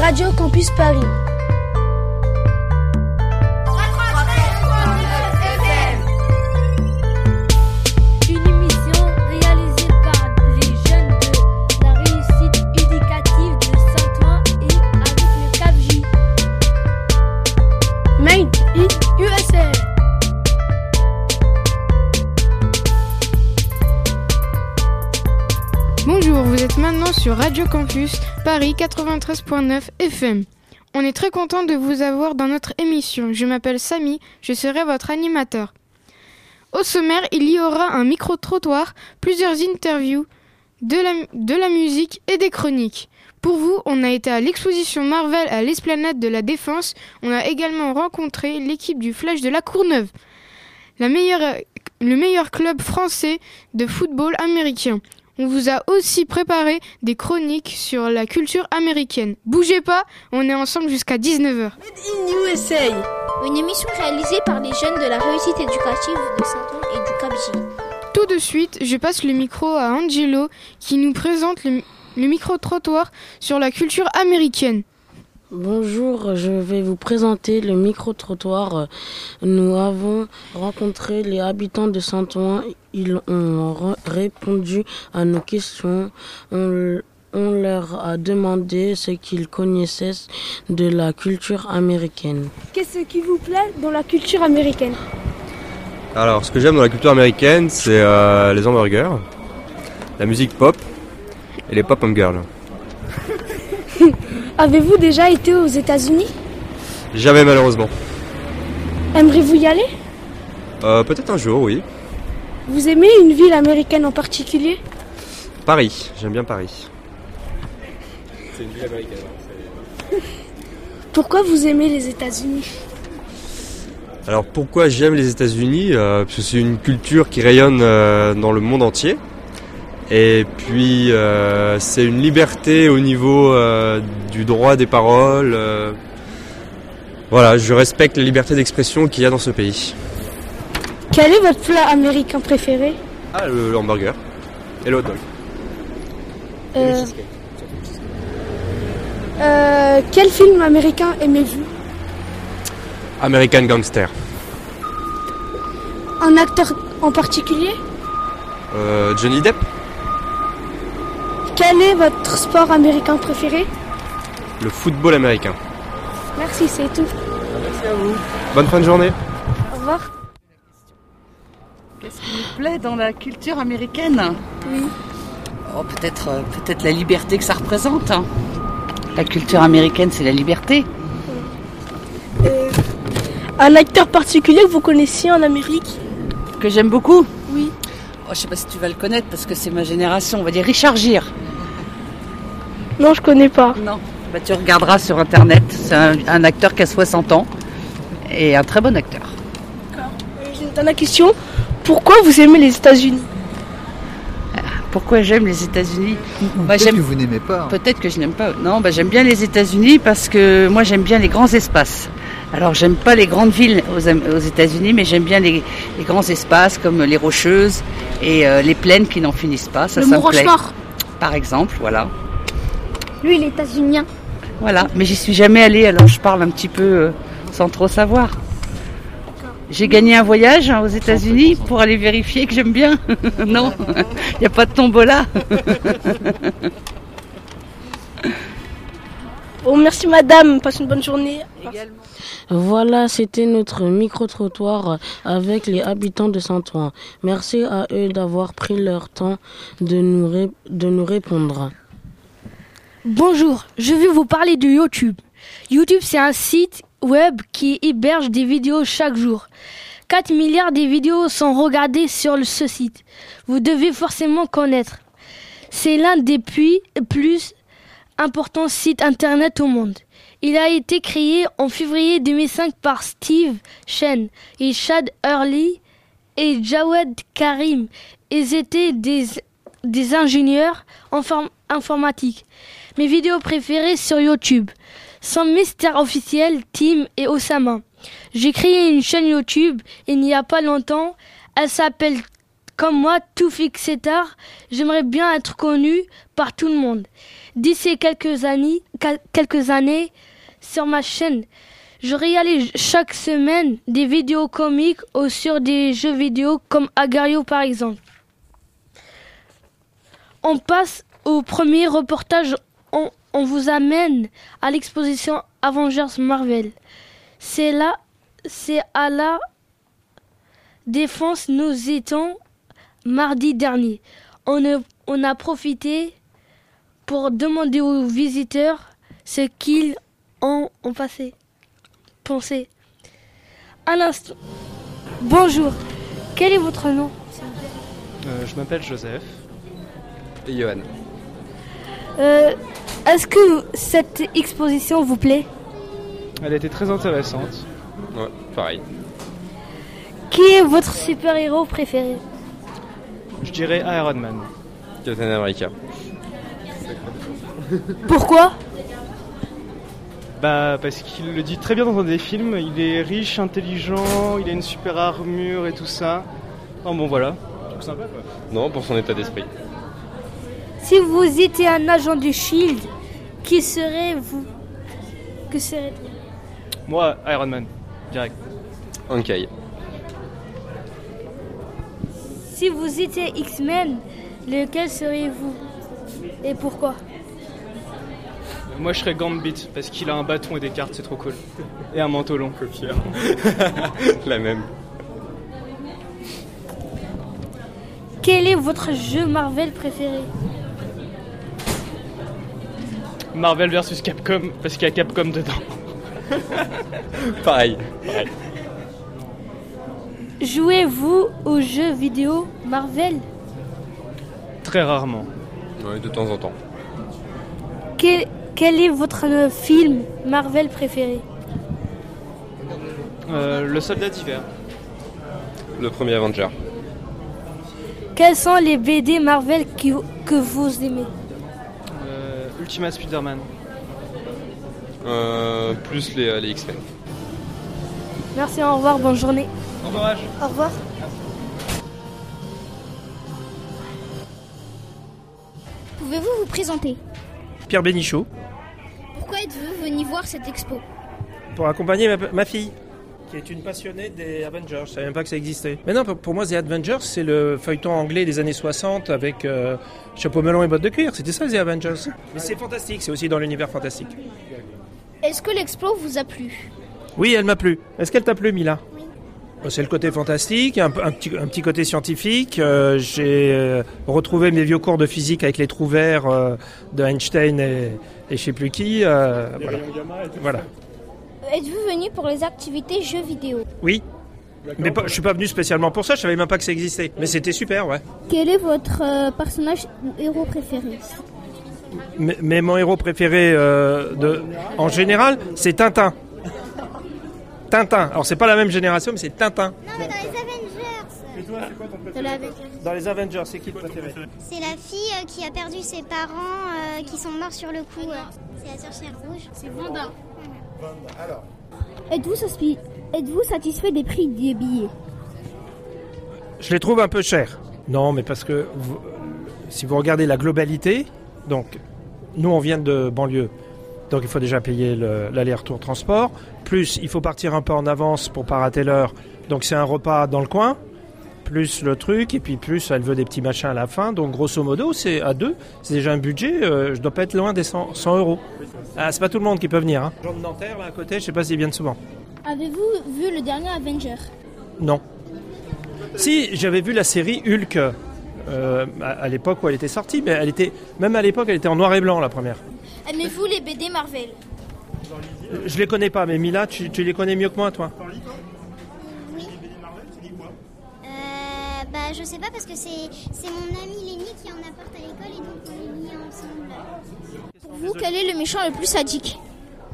Radio Campus Paris. Sur Radio Campus Paris 93.9 FM. On est très content de vous avoir dans notre émission. Je m'appelle Samy, je serai votre animateur. Au sommaire, il y aura un micro-trottoir, plusieurs interviews, de la, musique et des chroniques. Pour vous, on a été à l'exposition Marvel à l'esplanade de la Défense. On a également rencontré l'équipe du Flash de la Courneuve, le meilleur club français de football américain. On vous a aussi préparé des chroniques sur la culture américaine. Bougez pas, on est ensemble jusqu'à 19h. Made in USA. Une émission réalisée par les jeunes de la réussite éducative de Saint-Ouen et du CAPJ. Tout de suite, je passe le micro à Angelo qui nous présente le, le micro-trottoir sur la culture américaine. Bonjour, je vais vous présenter le micro-trottoir. Nous avons rencontré les habitants de Saint-Ouen. Ils ont répondu à nos questions. On, on leur a demandé ce qu'ils connaissaient de la culture américaine. Qu'est-ce qui vous plaît dans la culture américaine? Alors, ce que j'aime dans la culture américaine, c'est euh, les hamburgers, la musique pop et les pop-up girls. Avez-vous déjà été aux États-Unis? Jamais malheureusement. Aimeriez-vous y aller? Euh, Peut-être un jour, oui. Vous aimez une ville américaine en particulier? Paris, j'aime bien Paris. C'est une ville américaine. Pourquoi vous aimez les États-Unis? Alors pourquoi j'aime les États-Unis? Euh, Parce que c'est une culture qui rayonne euh, dans le monde entier. Et puis euh, c'est une liberté au niveau euh, du droit des paroles. euh. Voilà, je respecte la liberté d'expression qu'il y a dans ce pays. Quel est votre plat américain préféré? Ah, le, le hamburger et le hot dog. Quel film américain aimez-vous? American Gangster. Un acteur en particulier? Johnny Depp, Quel est votre sport américain préféré? Le football américain. Merci, c'est tout. Merci à vous. Bonne fin de journée. Au revoir. Qu'est-ce qui nous plaît dans la culture américaine? Oui. Oh, peut-être, euh, peut-être la liberté que ça représente. hein. La culture américaine, c'est la liberté. Un acteur particulier que vous connaissiez en Amérique? Que j'aime beaucoup? Oui. Oh, je sais pas si tu vas le connaître parce que c'est ma génération. On va dire Richard Gere. Non, je connais pas. Non. Bah, tu regarderas sur internet. C'est un, un acteur qui a 60 ans et un très bon acteur. J'ai une dernière question. Pourquoi vous aimez les États-Unis? Pourquoi j'aime les États-Unis? Bah, Peut-être que vous n'aimez pas. hein. Peut-être que je n'aime pas. Non, bah, j'aime bien les États-Unis parce que moi j'aime bien les grands espaces. Alors j'aime pas les grandes villes aux, États-Unis, mais j'aime bien les, les grands espaces comme les Rocheuses et euh, les plaines qui n'en finissent pas. Ça, Le ça Mont me plaît. Par exemple, voilà. Lui, il est états-unien. Voilà. Mais j'y suis jamais allée, alors je parle un petit peu euh, sans trop savoir. J'ai gagné un voyage hein, aux États-Unis pour aller vérifier que j'aime bien. non, il n'y a pas de tombola. Bon, merci madame. Passe une bonne journée. Voilà, c'était notre micro-trottoir avec les habitants de Saint-Ouen. Merci à eux d'avoir pris leur temps de nous, ré- de nous répondre. Bonjour, je vais vous parler de YouTube. YouTube, c'est un site web qui héberge des vidéos chaque jour. 4 milliards de vidéos sont regardées sur ce site. Vous devez forcément connaître. C'est l'un des plus, importants sites internet au monde. Il a été créé en février 2005 par Steve Chen et Chad Hurley et Jawed Karim. Ils étaient des, ingénieurs inform- informatiques. Mes vidéos préférées sur YouTube sont Mystère officiel, Tim et Osama. J'ai créé une chaîne YouTube il n'y a pas longtemps. Elle s'appelle comme moi, Toufik Setar, j'aimerais bien être connu par tout le monde. D'ici quelques années, quelques années, sur ma chaîne, je réalise chaque semaine des vidéos comiques ou sur des jeux vidéo comme Agario par exemple. On passe au premier reportage. On, on vous amène à l'exposition Avengers Marvel. C'est là, c'est à la défense nous étions mardi dernier. On a, on a profité pour demander aux visiteurs ce qu'ils ont, ont passé, pensé. À l'instant. Bonjour. Quel est votre nom? Euh, je m'appelle Joseph. Et Johan. Euh, Est-ce que cette exposition vous plaît? Elle était très intéressante. Ouais, pareil. Qui est votre super-héros préféré? Je dirais Iron Man. Captain America. Pourquoi? Bah parce qu'il le dit très bien dans un des films, il est riche, intelligent, il a une super armure et tout ça. Oh bon voilà. Sympa quoi. Non, pour son état d'esprit. Si vous étiez un agent du Shield, qui serait-vous Que serait Moi, Iron Man, direct. Ankai. Si vous étiez X-Men, lequel seriez-vous? Et pourquoi? Moi je serais Gambit parce qu'il a un bâton et des cartes, c'est trop cool. Et un manteau long. La même. Quel est votre jeu Marvel préféré? Marvel versus Capcom parce qu'il y a Capcom dedans. Pareil. Jouez-vous aux jeux vidéo Marvel? Très rarement. Ouais, de temps en temps. quel, quel est votre film Marvel préféré? Euh, le soldat d'hiver. Le premier Avenger. Quels sont les BD Marvel qui- que vous aimez? Euh, Ultimate Spider-Man. Euh, plus les, les X-Men. Merci, au revoir, bonne journée. Bon courage. Au revoir. Pouvez-vous vous présenter? Pierre Bénichou, Pourquoi êtes-vous venu voir cette expo? Pour accompagner ma, ma fille, qui est une passionnée des Avengers. Je savais même pas que ça existait. Mais non, pour, moi, The Avengers, c'est le feuilleton anglais des années 60 avec euh, chapeau melon et bottes de cuir. C'était ça, The Avengers. Mais c'est fantastique, c'est aussi dans l'univers fantastique. Est-ce que l'expo vous a plu? Oui, elle m'a plu. Est-ce qu'elle t'a plu, Mila? C'est le côté fantastique, un, un petit, un petit côté scientifique. Euh, J'ai euh, retrouvé mes vieux cours de physique avec les trous verts euh, de Einstein et, et je sais plus qui. euh, voilà. voilà. Êtes-vous venu pour les activités jeux vidéo Oui. Mais pas- je suis pas venu spécialement pour ça, je savais même pas que ça existait. Mais c'était super, ouais. Quel est votre euh, personnage ou héros préféré Mais, mais mon héros préféré euh, de, en général, c'est Tintin. Tintin. Alors c'est pas la même génération, mais c'est Tintin. Non, mais dans les Avengers, De la- Dans les Avengers, c'est qui le préféré c'est la fille euh, qui a perdu ses parents, euh, qui sont morts sur le coup. euh. C'est la sorcière rouge. C'est Vanda. Êtes-vous satisfait des prix des billets? Je les trouve un peu chers. Non, mais parce que vous- si vous regardez la globalité, donc nous on vient de banlieue, donc il faut déjà payer le- l'aller-retour transport, plus il faut partir un peu en avance pour pas rater l'heure, donc c'est un repas dans le coin, plus le truc, et puis plus elle veut des petits machins à la fin, donc grosso modo c'est à deux, c'est déjà un budget, euh, je dois pas être loin des 100, 100 euros. Ah, c'est pas tout le monde qui peut venir. Hein. Jean de Nanterre là à côté, je sais pas s'ils viennent souvent. Avez-vous vu le dernier Avenger? Non. Si, j'avais vu la série Hulk euh, à, à l'époque où elle était sortie, mais elle était, même à l'époque, elle était en noir et blanc la première. Aimez-vous les BD Marvel? Euh, Je les connais pas, mais Mila, tu, tu les connais mieux que moi, toi Euh, bah, je sais pas parce que c'est c'est mon ami Lenny qui en apporte à l'école et donc on les lit ensemble. Pour vous, quel est le méchant le plus sadique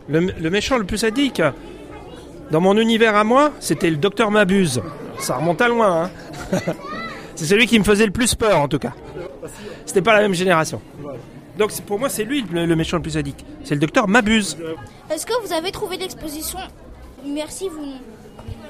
le, le méchant le plus sadique, dans mon univers à moi, c'était le docteur Mabuse. Ça remonte à loin, hein C'est celui qui me faisait le plus peur, en tout cas. C'était pas la même génération. Donc pour moi, c'est lui le, le méchant le plus sadique. C'est le docteur Mabuse. Est-ce que vous avez trouvé l'exposition immersive ou non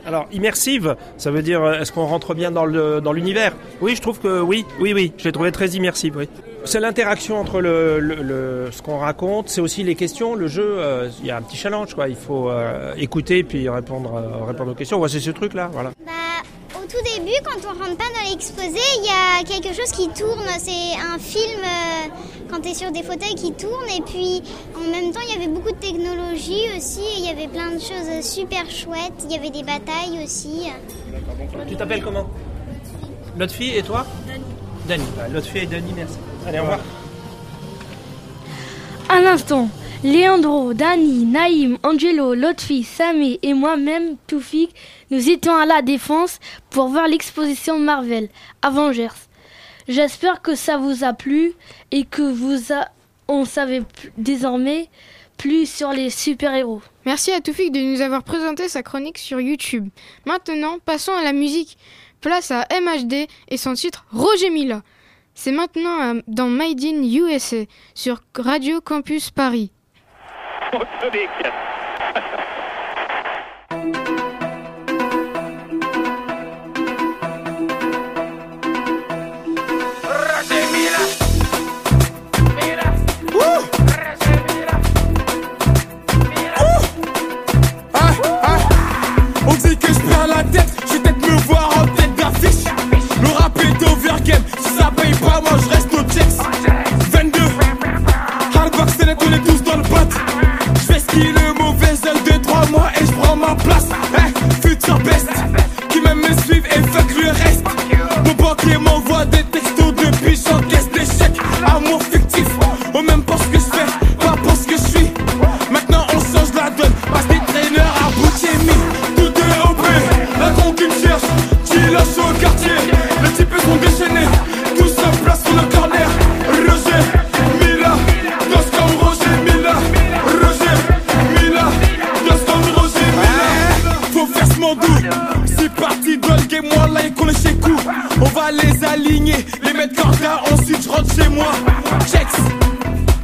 Alors, immersive, ça veut dire euh, est-ce qu'on rentre bien dans le dans l'univers? Oui, je trouve que oui, oui, oui. Je l'ai trouvé très immersive, oui. C'est l'interaction entre le, le- ce qu'on raconte, c'est aussi les questions, le jeu. euh, Il y a un petit challenge, quoi. Il faut euh, écouter puis répondre répondre aux questions. Ouais, c'est ce truc-là, voilà. Bah, au tout début, quand on rentre pas dans l'exposé, il y a quelque chose qui tourne. C'est un film euh, quand tu es sur des fauteuils qui tournent. Et puis, en même temps, il y avait beaucoup de technologie aussi. et Il y avait plein de choses super chouettes. Il y avait des batailles aussi. Tu t'appelles comment? L'autre fille et toi? Dani. Dani. Ouais, L'autre fille et Dani, merci. Allez, au revoir. À l'instant, Leandro, Dani, Naïm, Angelo, Lotfi, Sami et moi-même, Toufik, nous étions à la Défense pour voir l'exposition Marvel, Avengers. J'espère que ça vous a plu et que vous a... on savait désormais plus sur les super-héros. Merci à Toufik de nous avoir présenté sa chronique sur YouTube. Maintenant, passons à la musique. Place à MHD et son titre Roger Mila. C'est maintenant euh, dans Made in USA sur Radio Campus Paris. On dit que je perds la tête, je vais peut-être me voir en tête Je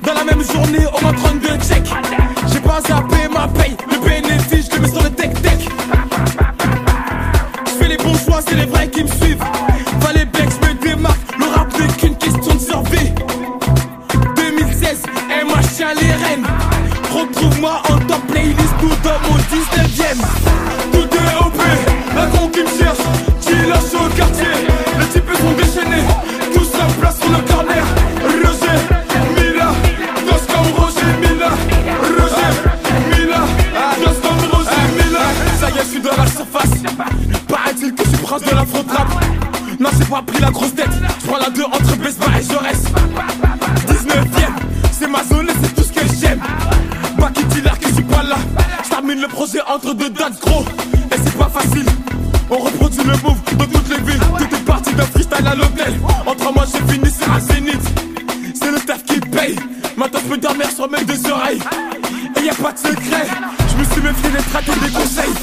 Dans la même journée, on m'a 32 checks. J'ai pas zappé ma paye, le bénéfice, je le mets sur le tech-tech. Je fais les bons choix, c'est les vrais qui me suivent. Bien que je me démarque, le rap n'est qu'une question de survie. 2016, MH à les reines. Retrouve-moi en top playlist ou dans mon 19ème. Tout est OP, la con qui me cherche, qui lâche au quartier. Les types sont déchaînés, Je de la. Non, j'ai pas pris la grosse tête. Je prends la deux entre Besba et Jaurès. 19ème, c'est ma zone et c'est tout ce que j'aime. Dit l'air que je suis pas là. Je termine le projet entre deux dates, gros. Et c'est pas facile. On reproduit le move dans toutes les villes. Tout est parti d'un freestyle à l'hôtel. En trois mois, j'ai fini sur un zénith. C'est le taf qui paye. Maintenant, je peux dormir sur mes deux oreilles. Et y a pas de secret. Je me suis méfié des traites et des conseils.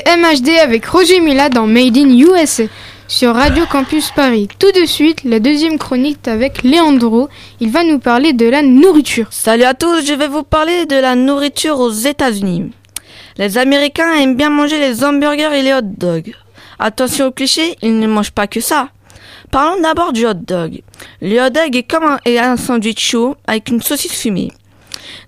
MHD avec Roger Mila dans Made in USA sur Radio Campus Paris. Tout de suite, la deuxième chronique avec Leandro. Il va nous parler de la nourriture. Salut à tous, je vais vous parler de la nourriture aux États-Unis. Les Américains aiment bien manger les hamburgers et les hot dogs. Attention au cliché, ils ne mangent pas que ça. Parlons d'abord du hot dog. Le hot dog est comme un, un sandwich chaud avec une saucisse fumée.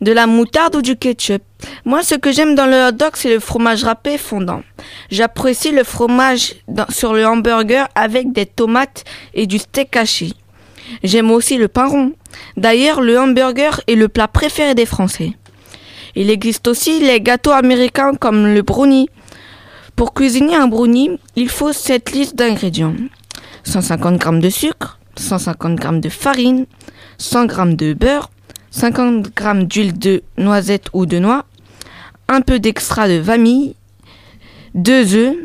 De la moutarde ou du ketchup. Moi, ce que j'aime dans le hot dog, c'est le fromage râpé fondant. J'apprécie le fromage sur le hamburger avec des tomates et du steak haché. J'aime aussi le pain rond. D'ailleurs, le hamburger est le plat préféré des Français. Il existe aussi les gâteaux américains comme le brownie. Pour cuisiner un brownie, il faut cette liste d'ingrédients. 150 g de sucre, 150 g de farine, 100 g de beurre, 50 g d'huile de noisette ou de noix, un peu d'extra de vanille, 2 œufs,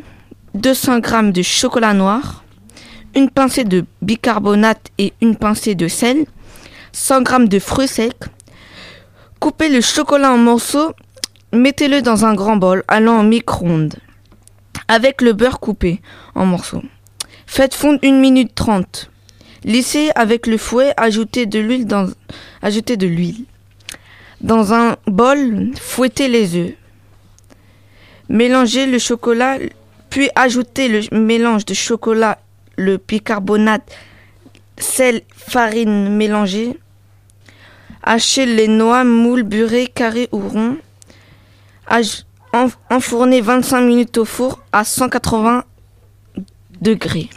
200 g de chocolat noir, une pincée de bicarbonate et une pincée de sel, 100 g de fruits secs. Coupez le chocolat en morceaux, mettez-le dans un grand bol allant au micro-ondes avec le beurre coupé en morceaux. Faites fondre 1 minute 30. Lissez avec le fouet, ajoutez de l'huile dans un bol, fouettez les œufs. Mélangez le chocolat, puis ajoutez le mélange de chocolat, le bicarbonate, sel, farine mélangée. Hachez les noix, moules, beurrées, carrés ou ronds. Enfournez 25 minutes au four à 180 degrés.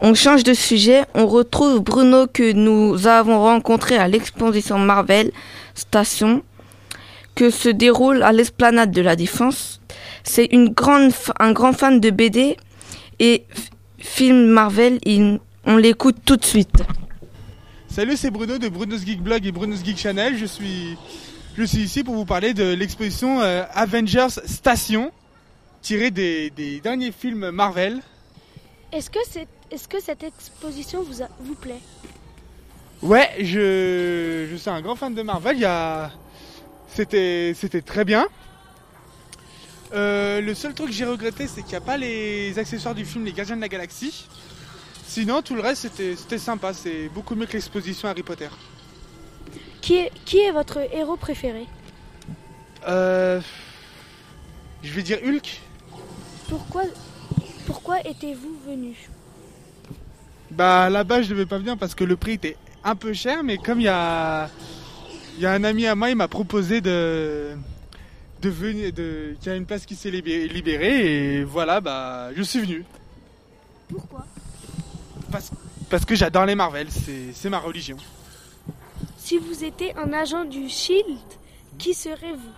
On change de sujet, on retrouve Bruno que nous avons rencontré à l'exposition Marvel Station que se déroule à l'esplanade de la Défense. C'est une grande, un grand fan de BD et film Marvel. Il- on l'écoute tout de suite. Salut, c'est Bruno de Bruno's Geek Blog et Bruno's Geek Channel. Je suis, je suis ici pour vous parler de l'exposition euh, Avengers Station, tirée des, des derniers films Marvel. Est-ce que, c'est, est-ce que cette exposition vous, a- vous plaît? Ouais, je, je suis un grand fan de Marvel. Il y a, c'était, c'était très bien. Euh, le seul truc que j'ai regretté, c'est qu'il n'y a pas les accessoires du film Les Gardiens de la Galaxie. Sinon, tout le reste, c'était, c'était sympa. C'est beaucoup mieux que l'exposition Harry Potter. qui est, qui est votre héros préféré? Euh, je vais dire Hulk. Pourquoi, pourquoi étiez-vous venu? Bah là-bas je devais pas venir parce que le prix était un peu cher, mais comme il y a, il y a un ami à moi, il m'a proposé de, de venir, de, qu'il y a une place qui s'est libé- libérée et voilà, bah je suis venu. Pourquoi? Parce, parce que j'adore les Marvel, c'est, c'est ma religion. Si vous étiez un agent du SHIELD, qui serez-vous?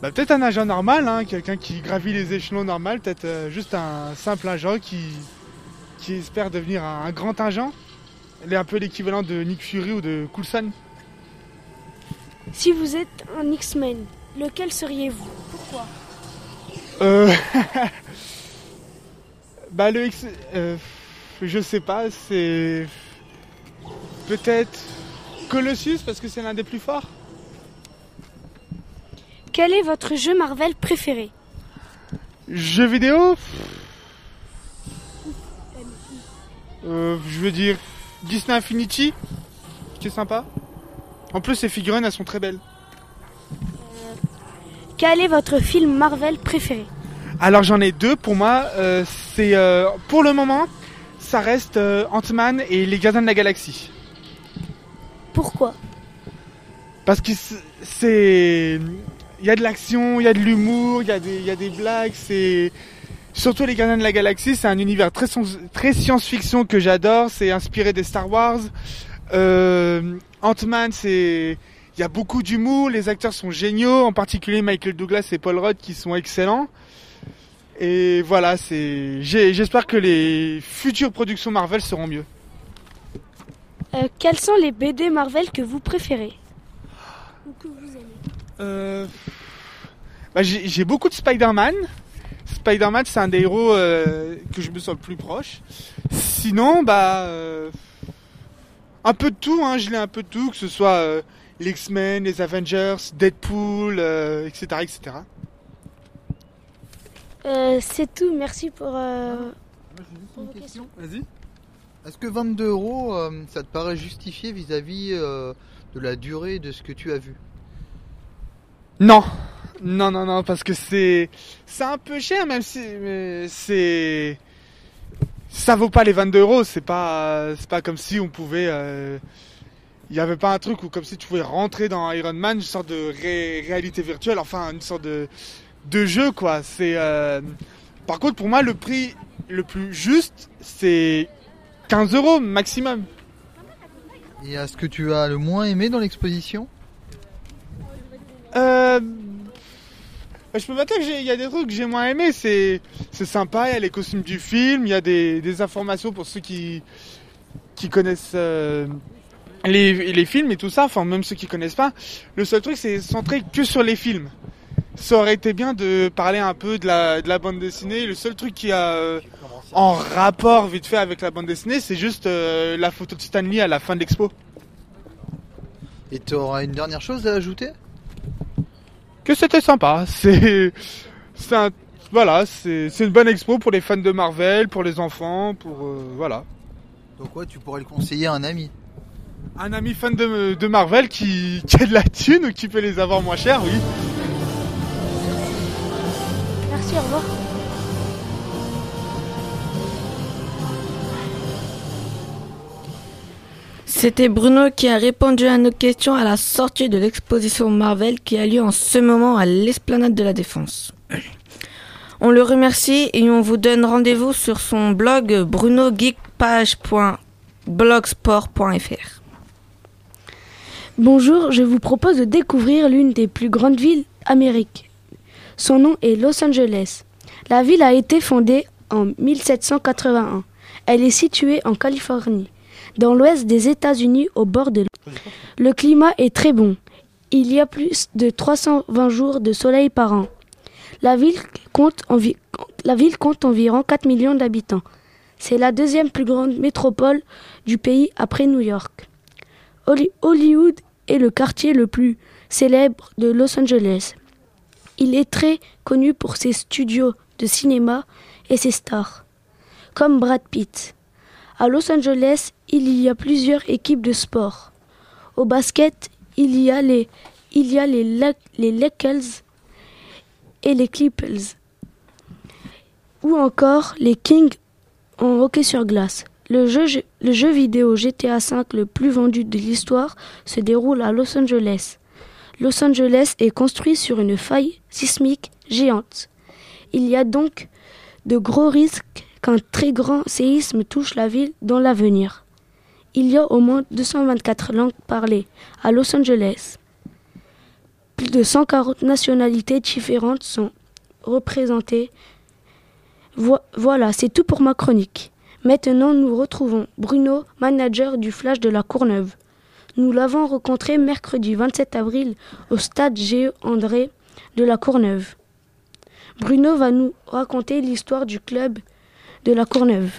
Bah peut-être un agent normal, hein, quelqu'un qui gravit les échelons normal, peut-être euh, juste un simple agent qui, qui espère devenir un, un grand agent. Il est un peu l'équivalent de Nick Fury ou de Coulson. Si vous êtes un X-Men, lequel seriez-vous? Pourquoi? Euh... bah le X... euh, je sais pas, c'est... Peut-être Colossus parce que c'est l'un des plus forts. Quel est votre jeu Marvel préféré? Jeux vidéo? Euh, Je veux dire Disney Infinity, qui est sympa. En plus ces figurines elles sont très belles. Quel est votre film Marvel préféré Alors j'en ai deux pour moi. euh, c'est euh, pour le moment, ça reste euh, Ant-Man et les Gardiens de la Galaxie. Pourquoi Parce que c'est-. Il y a de l'action, il y a de l'humour, y, il y a des blagues, c'est. Surtout les Gardiens de la Galaxie, c'est un univers très, science- très science-fiction que j'adore, c'est inspiré des Star Wars. Euh, Ant-Man, c'est. Il y a beaucoup d'humour, les acteurs sont géniaux, en particulier Michael Douglas et Paul Rudd qui sont excellents. Et voilà, c'est. J'espère que les futures productions Marvel seront mieux. Euh, Quels sont les BD Marvel que vous préférez? Ou que vous aimez Euh, bah, j'ai j'ai beaucoup de Spider-Man. Spider-Man, c'est un des héros euh, que je me sens le plus proche. Sinon, bah. euh, un peu de tout, hein, je l'ai un peu de tout, que ce soit euh, les X-Men, les Avengers, Deadpool, euh, etc., etc. Euh, C'est tout, merci pour, euh, questions. Vas-y. Est-ce que 22 euros, euh, ça te paraît justifié vis-à-vis euh, de la durée de ce que tu as vu? Non, non, non, non, parce que c'est c'est un peu cher, même si c'est ça vaut pas les 22 euros. C'est pas c'est pas comme si on pouvait euh, il n'y avait pas un truc où comme si tu pouvais rentrer dans Iron Man, une sorte de ré- réalité virtuelle, enfin une sorte de, de jeu quoi. C'est euh, par contre pour moi le prix le plus juste c'est 15 euros maximum. Et est-ce que tu as le moins aimé dans l'exposition? Euh, je peux dire qu'il y a des trucs que j'ai moins aimé. C'est c'est sympa. Il y a les costumes du film. Il y a des, des informations pour ceux qui qui connaissent euh, les, les films et tout ça. Enfin même ceux qui connaissent pas. Le seul truc c'est centré que sur les films. Ça aurait été bien de parler un peu de la de la bande dessinée. Le seul truc qui a euh, en rapport vite fait avec la bande dessinée, c'est juste euh, la photo de Stanley à la fin de l'expo. Et tu auras une dernière chose à ajouter? Que c'était sympa. C'est, c'est un, voilà, c'est, c'est une bonne expo pour les fans de Marvel, pour les enfants, pour euh, voilà. Donc ouais, tu pourrais le conseiller à un ami. Un ami fan de, de Marvel qui, qui a de la thune ou qui peut les avoir moins cher, oui. Merci, au revoir. C'était Bruno qui a répondu à nos questions à la sortie de l'exposition Marvel qui a lieu en ce moment à l'esplanade de la Défense. On le remercie et on vous donne rendez-vous sur son blog brunogeekpage.blogsport.fr. Bonjour, je vous propose de découvrir l'une des plus grandes villes d'Amérique. Son nom est Los Angeles. La ville a été fondée en 1781. Elle est située en Californie, dans l'ouest des États-Unis au bord de l'eau. Le climat est très bon. Il y a plus de 320 jours de soleil par an. La ville compte, la ville compte environ 4 millions d'habitants. C'est la deuxième plus grande métropole du pays après New York. Holly- Hollywood est le quartier le plus célèbre de Los Angeles. Il est très connu pour ses studios de cinéma et ses stars, comme Brad Pitt. À Los Angeles, il y a plusieurs équipes de sport. Au basket, il y a les, il Lakers et les Clippers, ou encore les Kings en hockey sur glace. Le jeu vidéo GTA V le plus vendu de l'histoire se déroule à Los Angeles. Los Angeles est construit sur une faille sismique géante. Il y a donc de gros risques qu'un très grand séisme touche la ville dans l'avenir. Il y a au moins 224 langues parlées à Los Angeles. Plus de 140 nationalités différentes sont représentées. Vo- voilà, c'est tout pour ma chronique. Maintenant, nous retrouvons Bruno, manager du Flash de la Courneuve. Nous l'avons rencontré mercredi 27 avril au stade Géo André de la Courneuve. Bruno va nous raconter l'histoire du club de la Courneuve.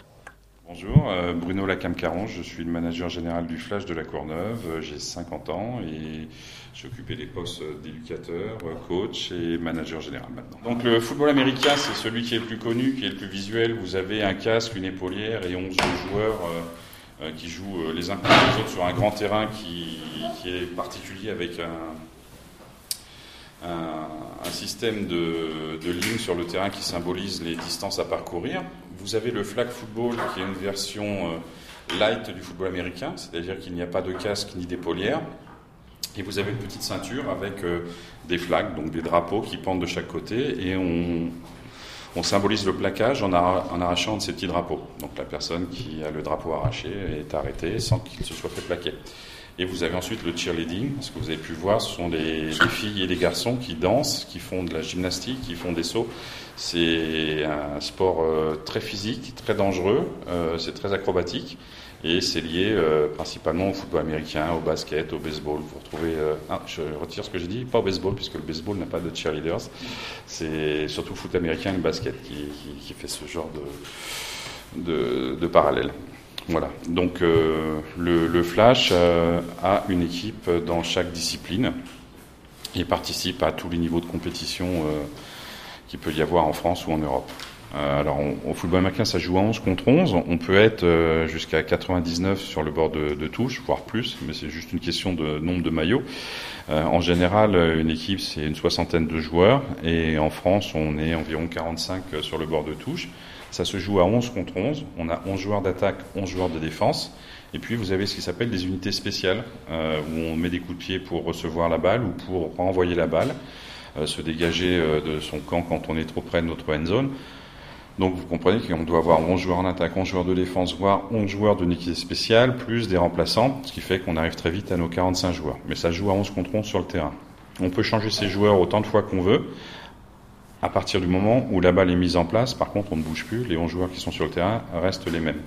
Bonjour, euh, Bruno Lacam-Caron, je suis le manager général du Flash de la Courneuve, Euh, j'ai 50 ans et j'ai occupé les postes d'éducateur, euh, coach et manager général maintenant. Donc le football américain, c'est celui qui est le plus connu, qui est le plus visuel. Vous avez un casque, une épaulière et 11 joueurs qui jouent les uns contre les autres sur un grand terrain qui, est particulier avec un, un, système de lignes sur le terrain qui symbolise les distances à parcourir. Vous avez le flag football qui est une version euh, light du football américain, c'est-à-dire qu'il n'y a pas de casque ni d'épaulière. Et vous avez une petite ceinture avec euh, des flags, donc des drapeaux qui pendent de chaque côté, et on, on symbolise le plaquage en, arra- en arrachant de ces petits drapeaux. Donc la personne qui a le drapeau arraché est arrêtée sans qu'il se soit fait plaquer. Et vous avez ensuite le cheerleading. Ce que vous avez pu voir, ce sont des, filles et des garçons qui dansent, qui font de la gymnastique, qui font des sauts. C'est un sport euh, très physique, très dangereux, euh, c'est très acrobatique. Et c'est lié euh, principalement au football américain, au basket, au baseball. Vous retrouvez. ah, je retire ce que j'ai dit, pas au baseball, puisque le baseball n'a pas de cheerleaders. C'est surtout le foot américain et le basket qui, qui- fait ce genre de, de parallèle. Voilà. Donc euh, le, Flash euh, a une équipe dans chaque discipline et participe à tous les niveaux de compétition euh, qu'il peut y avoir en France ou en Europe. Euh, alors, au football américain, ça joue à 11 contre 11. On peut être jusqu'à 99 sur le bord de, de touche, voire plus, mais c'est juste une question de nombre de maillots. En général, une équipe, c'est une soixantaine de joueurs, et en France, on est environ 45 sur le bord de touche. Ça se joue à 11 contre 11. On a 11 joueurs d'attaque, 11 joueurs de défense. Et puis vous avez ce qui s'appelle des unités spéciales, euh, où on met des coups de pied pour recevoir la balle ou pour renvoyer la balle, euh, se dégager euh, de son camp quand on est trop près de notre end zone. Donc vous comprenez qu'on doit avoir 11 joueurs en attaque, 11 joueurs de défense, voire 11 joueurs de unité spéciale, plus des remplaçants, ce qui fait qu'on arrive très vite à nos 45 joueurs. Mais ça joue à 11 contre 11 sur le terrain. On peut changer ces joueurs autant de fois qu'on veut, à partir du moment où la balle est mise en place. Par contre, on ne bouge plus, les 11 joueurs qui sont sur le terrain restent les mêmes.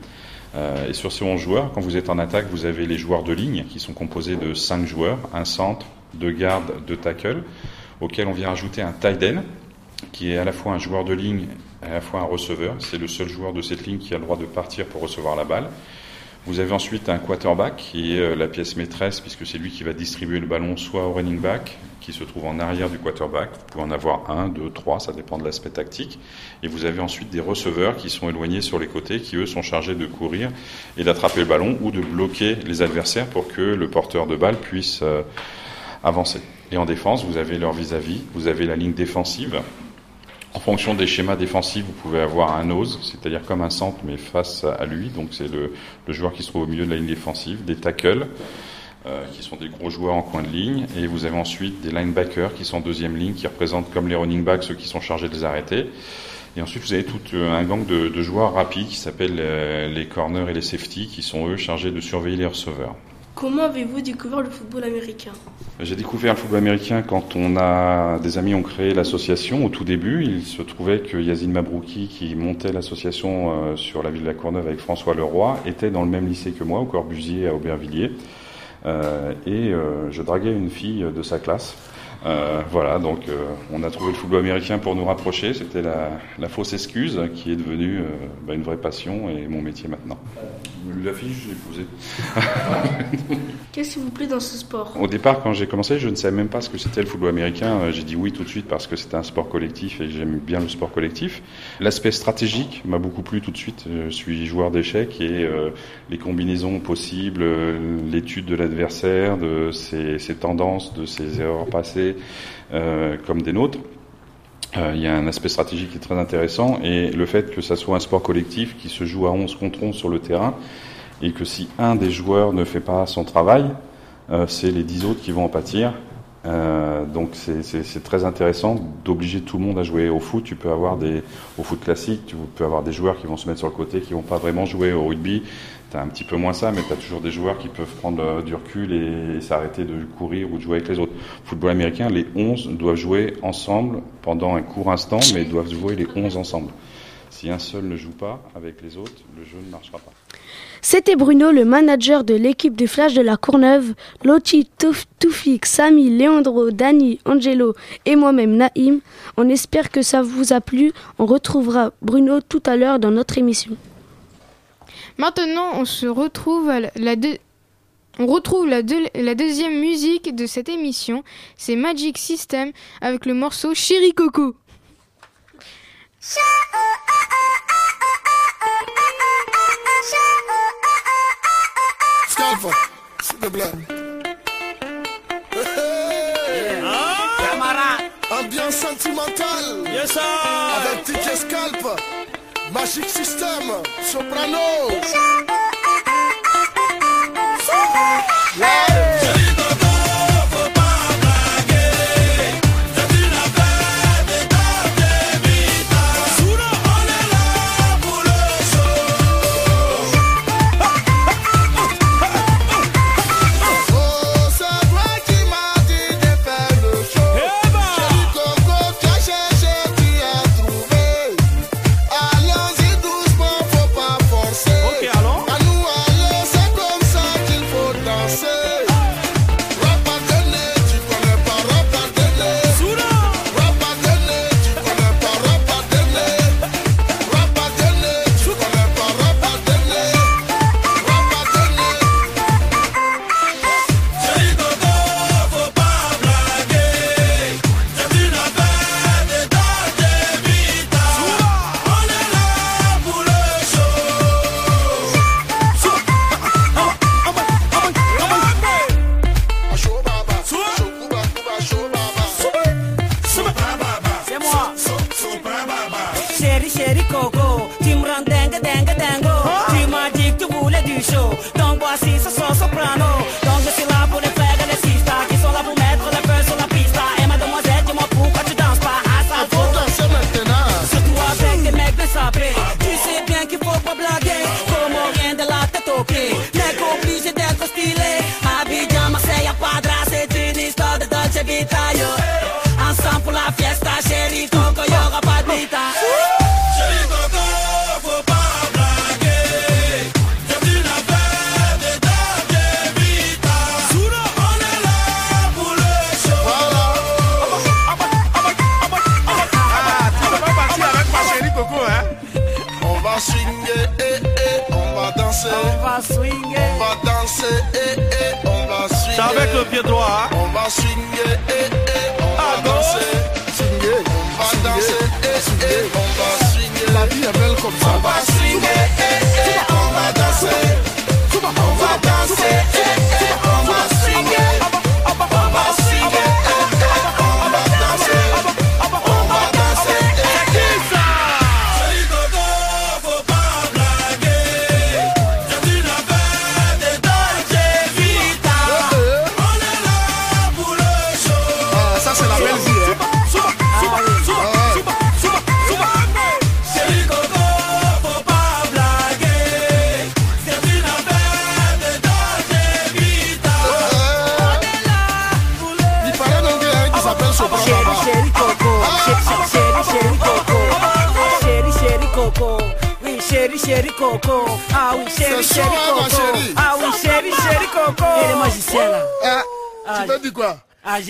Euh, et sur ces 11 joueurs, quand vous êtes en attaque, vous avez les joueurs de ligne qui sont composés de 5 joueurs, un centre, deux gardes, deux tackles, auxquels on vient ajouter un tight end, qui est à la fois un joueur de ligne et à la fois un receveur. C'est le seul joueur de cette ligne qui a le droit de partir pour recevoir la balle. Vous avez ensuite un quarterback qui est euh, la pièce maîtresse puisque c'est lui qui va distribuer le ballon soit au running back qui se trouve en arrière du quarterback. Vous pouvez en avoir un, deux, trois, ça dépend de l'aspect tactique. Et vous avez ensuite des receveurs qui sont éloignés sur les côtés qui eux sont chargés de courir et d'attraper le ballon ou de bloquer les adversaires pour que le porteur de balle puisse euh, avancer. Et en défense, vous avez leur vis-à-vis, vous avez la ligne défensive en fonction des schémas défensifs, vous pouvez avoir un nose, c'est-à-dire comme un centre, mais face à lui. Donc c'est le, joueur qui se trouve au milieu de la ligne défensive, des tackles, euh, qui sont des gros joueurs en coin de ligne, et vous avez ensuite des linebackers qui sont en deuxième ligne, qui représentent comme les running backs ceux qui sont chargés de les arrêter. Et ensuite, vous avez tout euh, un gang de, de joueurs rapides qui s'appellent euh, les corners et les safety, qui sont eux chargés de surveiller les receveurs. Comment avez-vous découvert le football américain? J'ai découvert le football américain quand on a des amis ont créé l'association. Au tout début, il se trouvait que Yazine Mabrouki, qui montait l'association euh, sur la ville de la Courneuve avec François Leroy, était dans le même lycée que moi, au Corbusier à Aubervilliers. Euh, et euh, je draguais une fille de sa classe. Voilà, donc on a trouvé le football américain pour nous rapprocher. C'était la, fausse excuse qui est devenue bah, une vraie passion et mon métier maintenant. La fille, je l'ai épousée. Qu'est-ce qui vous plaît dans ce sport? Au départ, quand j'ai commencé, je ne savais même pas ce que c'était le football américain. J'ai dit oui tout de suite parce que c'était un sport collectif et j'aime bien le sport collectif. L'aspect stratégique m'a beaucoup plu tout de suite. Je suis joueur d'échecs et les combinaisons possibles, l'étude de l'adversaire, de ses, ses tendances, de ses erreurs passées euh, comme des nôtres. Euh, il y a un aspect stratégique qui est très intéressant et le fait que ça soit un sport collectif qui se joue à 11 contre 11 sur le terrain et que si un des joueurs ne fait pas son travail, euh, c'est les 10 autres qui vont en pâtir. Euh, donc c'est très intéressant d'obliger tout le monde à jouer au foot. Tu peux avoir des au foot classique, tu peux avoir des joueurs qui vont se mettre sur le côté, qui vont pas vraiment jouer au rugby. Tu as un petit peu moins ça, mais tu as toujours des joueurs qui peuvent prendre euh, du recul et, et s'arrêter de courir ou de jouer avec les autres. Football américain, les 11 doivent jouer ensemble pendant un court instant, mais doivent jouer les 11 ensemble. Si un seul ne joue pas avec les autres, le jeu ne marchera pas. C'était Bruno, le manager de l'équipe du Flash de la Courneuve. Loti, Toufik, Samy, Leandro, Dani, Angelo et moi-même Naïm. On espère que ça vous a plu. On retrouvera Bruno tout à l'heure dans notre émission. Maintenant, on se retrouve à la deux... On retrouve la, deux... la, deuxième musique de cette émission, c'est Magic System avec le morceau Chéri Coco. Ambiance sentimentale. Yes, sir. Avec Scalp. Magic System. Soprano. Yeah.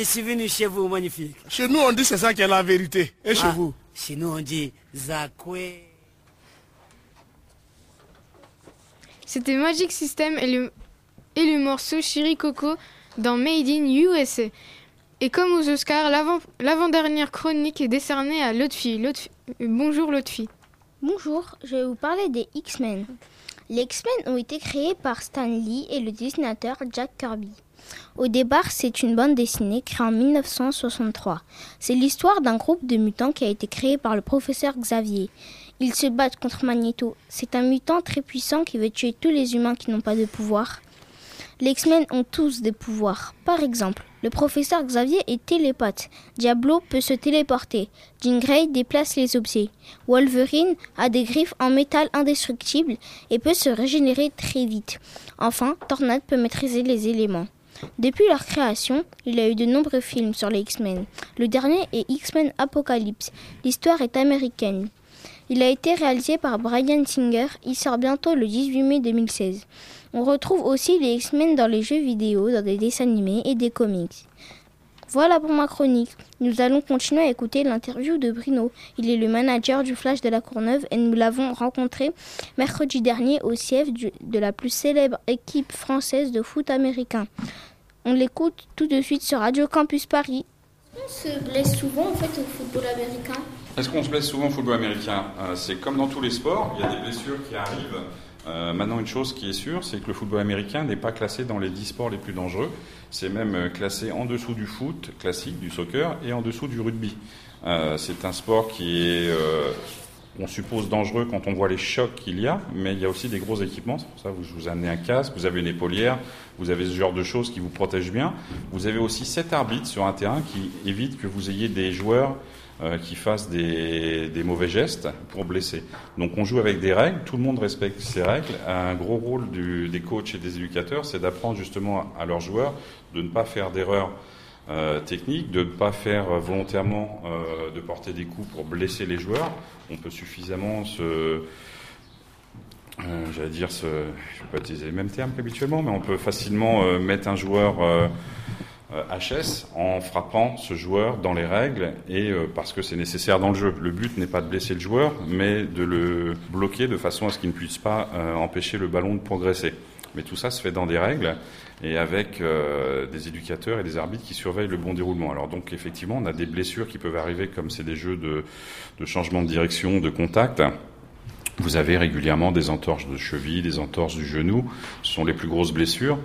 Je suis venu chez vous, magnifique. Chez nous, on dit c'est ça qui est la vérité. Et chez Ah, vous? Chez nous, on dit Zakwe. C'était Magic System et le, et le morceau Chiri Coco dans Made in USA. Et comme aux Oscars, l'avant- l'avant-dernière chronique est décernée à Lotfi. Bonjour Lotfi. Bonjour, je vais vous parler des X-Men. Les X-Men ont été créés par Stan Lee et le dessinateur Jack Kirby. Au départ, c'est une bande dessinée créée en 1963. C'est l'histoire d'un groupe de mutants qui a été créé par le professeur Xavier. Ils se battent contre Magneto. C'est un mutant très puissant qui veut tuer tous les humains qui n'ont pas de pouvoir. Les X-Men ont tous des pouvoirs. Par exemple, le professeur Xavier est télépathe. Diablo peut se téléporter. Jean Grey déplace les objets. Wolverine a des griffes en métal indestructible et peut se régénérer très vite. Enfin, Tornade peut maîtriser les éléments. Depuis leur création, il y a eu de nombreux films sur les X-Men. Le dernier est X-Men Apocalypse. L'histoire est américaine. Il a été réalisé par Brian Singer. Il sort bientôt le 18 mai 2016. On retrouve aussi les X-Men dans les jeux vidéo, dans des dessins animés et des comics. Voilà pour ma chronique. Nous allons continuer à écouter l'interview de Bruno. Il est le manager du Flash de la Courneuve et nous l'avons rencontré mercredi dernier au siège de la plus célèbre équipe française de foot américain. On l'écoute tout de suite sur Radio Campus Paris. On se blesse souvent en fait au football américain. Est-ce qu'on se blesse souvent au football américain? Euh, C'est comme dans tous les sports, il y a des blessures qui arrivent. Euh, maintenant, une chose qui est sûre, c'est que le football américain n'est pas classé dans les 10 sports les plus dangereux. C'est même euh, classé en dessous du foot classique, du soccer, et en dessous du rugby. Euh, c'est un sport qui est, euh, on suppose, dangereux quand on voit les chocs qu'il y a, mais il y a aussi des gros équipements. C'est pour ça que vous ai amené un casque, vous avez une épaulière, vous avez ce genre de choses qui vous protègent bien. Vous avez aussi sept arbitres sur un terrain qui évitent que vous ayez des joueurs euh, qui fassent des, mauvais gestes pour blesser. Donc on joue avec des règles, tout le monde respecte ces règles. Un gros rôle des coachs et des éducateurs, c'est d'apprendre justement à leurs joueurs de ne pas faire d'erreurs euh, techniques, de ne pas faire volontairement euh, de porter des coups pour blesser les joueurs. On peut suffisamment se euh, j'allais dire, ce, je ne vais pas utiliser les mêmes termes qu'habituellement, mais on peut facilement mettre un joueur HS en frappant ce joueur dans les règles et parce que c'est nécessaire dans le jeu. Le but n'est pas de blesser le joueur, mais de le bloquer de façon à ce qu'il ne puisse pas empêcher le ballon de progresser. Mais tout ça se fait dans des règles et avec euh, des éducateurs et des arbitres qui surveillent le bon déroulement. Alors donc effectivement, on a des blessures qui peuvent arriver comme c'est des jeux de, de changement de direction, de contact. Vous avez régulièrement des entorses de cheville, des entorses du genou. Ce sont les plus grosses blessures,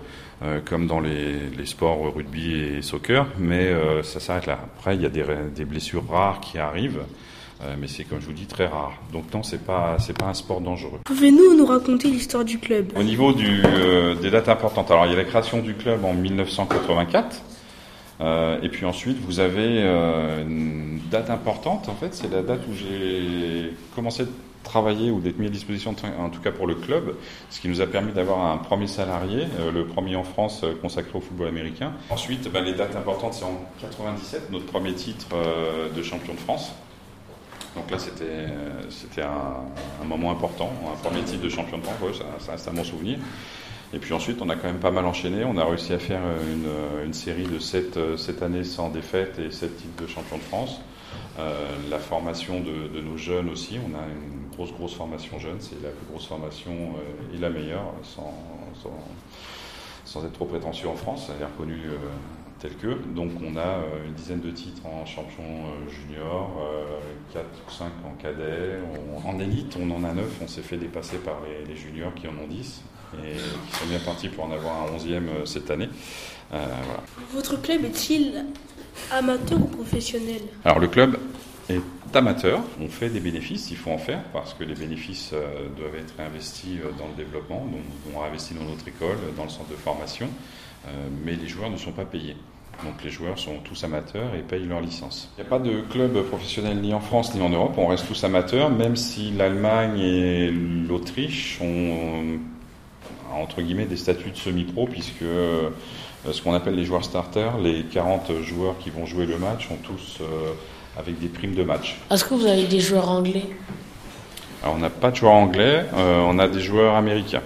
euh, comme dans les, les sports rugby et soccer, mais euh, ça s'arrête là. Après, il y a des, des blessures rares qui arrivent, euh, mais c'est comme je vous dis très rare. Donc non, c'est pas c'est pas un sport dangereux. Pouvez-nous nous raconter l'histoire du club? Au niveau du, euh, des dates importantes, alors il y a la création du club en 1984. euh, et puis ensuite, vous avez une date importante, en fait, c'est la date où j'ai commencé de travailler ou d'être mis à disposition, en tout cas pour le club, ce qui nous a permis d'avoir un premier salarié, le premier en France consacré au football américain. Ensuite, ben, les dates importantes, c'est en 97, notre premier titre de champion de France. Donc là, c'était euh, c'était un, un moment important, un premier titre de champion de France, ouais, ça, reste un bon souvenir. Et puis ensuite, on a quand même pas mal enchaîné. On a réussi à faire une, une série de 7, années sans défaite et 7 titres de champion de France. Euh, la formation de, de, nos jeunes aussi. On a une grosse, grosse formation jeune. C'est la plus grosse formation euh, et la meilleure, sans, sans, sans être trop prétentieux en France. Elle est reconnue euh, telle que. Donc on a euh, une dizaine de titres en champion euh, junior, 4 ou 5 en cadet. On- en élite, on en a 9. On s'est fait dépasser par les, les juniors qui en ont 10 et qui sont bien partis pour en avoir un 11e euh, cette année. Euh, voilà. Votre club est-il amateur ou professionnel? Alors le club est amateur, on fait des bénéfices, il faut en faire parce que les bénéfices euh, doivent être investis euh, dans le développement, donc on investit dans notre école, dans le centre de formation, euh, mais les joueurs ne sont pas payés. Donc les joueurs sont tous amateurs et payent leur licence. Il n'y a pas de club professionnel ni en France ni en Europe, on reste tous amateurs, même si l'Allemagne et l'Autriche ont entre guillemets des statuts de semi-pro puisque euh, ce qu'on appelle les joueurs starters, les 40 joueurs qui vont jouer le match ont tous euh, avec des primes de match. Est-ce que vous avez des joueurs anglais? Alors on n'a pas de joueurs anglais, euh, on a des joueurs américains.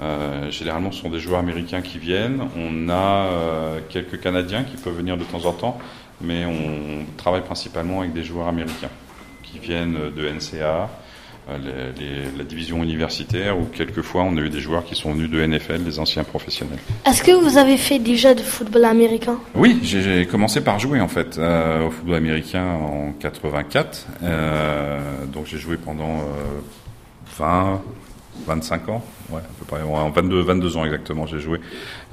Euh, généralement, ce sont des joueurs américains qui viennent. On a euh, quelques Canadiens qui peuvent venir de temps en temps, mais on travaille principalement avec des joueurs américains qui viennent de NCA, euh, les- les- la division universitaire, ou quelquefois on a eu des joueurs qui sont venus de NFL, des anciens professionnels. Est-ce que vous avez fait déjà de football américain? Oui, j'ai commencé par jouer en fait au football américain en 84. Euh, donc j'ai joué pendant euh, 20, 25 ans, ouais, à peu près, en 22, 22 ans exactement j'ai joué.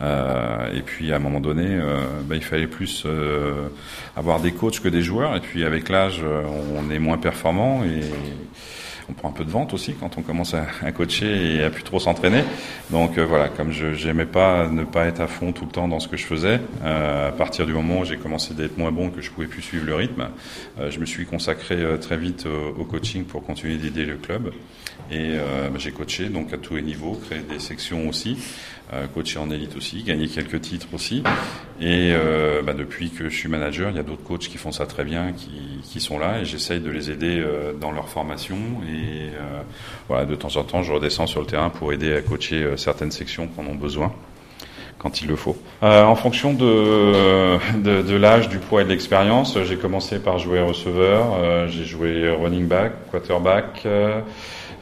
Euh, et puis à un moment donné, euh, bah, il fallait plus euh, avoir des coachs que des joueurs. Et puis avec l'âge, euh, on est moins performant et on prend un peu de vente aussi quand on commence à, coacher et à plus trop s'entraîner. Donc euh, voilà, comme je j'aimais pas ne pas être à fond tout le temps dans ce que je faisais, euh, à partir du moment où j'ai commencé d'être moins bon que je pouvais plus suivre le rythme, euh, je me suis consacré très vite au coaching pour continuer d'aider le club. Et euh, bah, j'ai coaché donc à tous les niveaux, créé des sections aussi, euh, coaché en élite aussi, gagné quelques titres aussi. Et euh, bah, depuis que je suis manager, il y a d'autres coachs qui font ça très bien, qui, qui sont là, et j'essaye de les aider euh, dans leur formation. Et euh, voilà, de temps en temps, je redescends sur le terrain pour aider à coacher euh, certaines sections qui en ont besoin quand il le faut. Euh, en fonction de, de, de l'âge, du poids et de l'expérience, j'ai commencé par jouer receveur, euh, j'ai joué running back, quarterback, euh,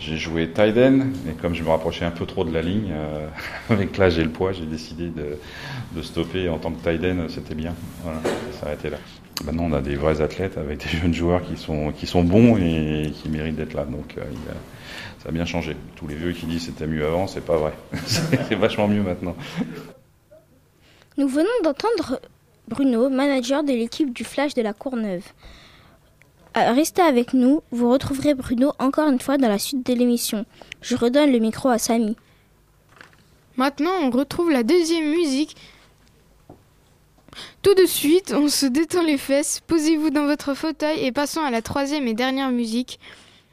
j'ai joué tight end, et comme je me rapprochais un peu trop de la ligne, euh, avec l'âge et le poids, j'ai décidé de, stopper en tant que tight end, c'était bien, voilà, s'arrêter là. Maintenant, on a des vrais athlètes avec des jeunes joueurs qui sont, qui sont bons et qui méritent d'être là, donc euh, ça a bien changé. Tous les vieux qui disent c'était mieux avant, c'est pas vrai. c'est vachement mieux maintenant. Nous venons d'entendre Bruno, manager de l'équipe du Flash de la Courneuve. Euh, Restez avec nous, vous retrouverez Bruno encore une fois dans la suite de l'émission. Je redonne le micro à Samy. Maintenant, on retrouve la deuxième musique. Tout de suite, on se détend les fesses, posez-vous dans votre fauteuil et passons à la troisième et dernière musique.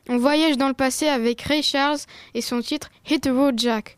On voyage dans le passé avec Ray Charles et son titre Hit the Road Jack.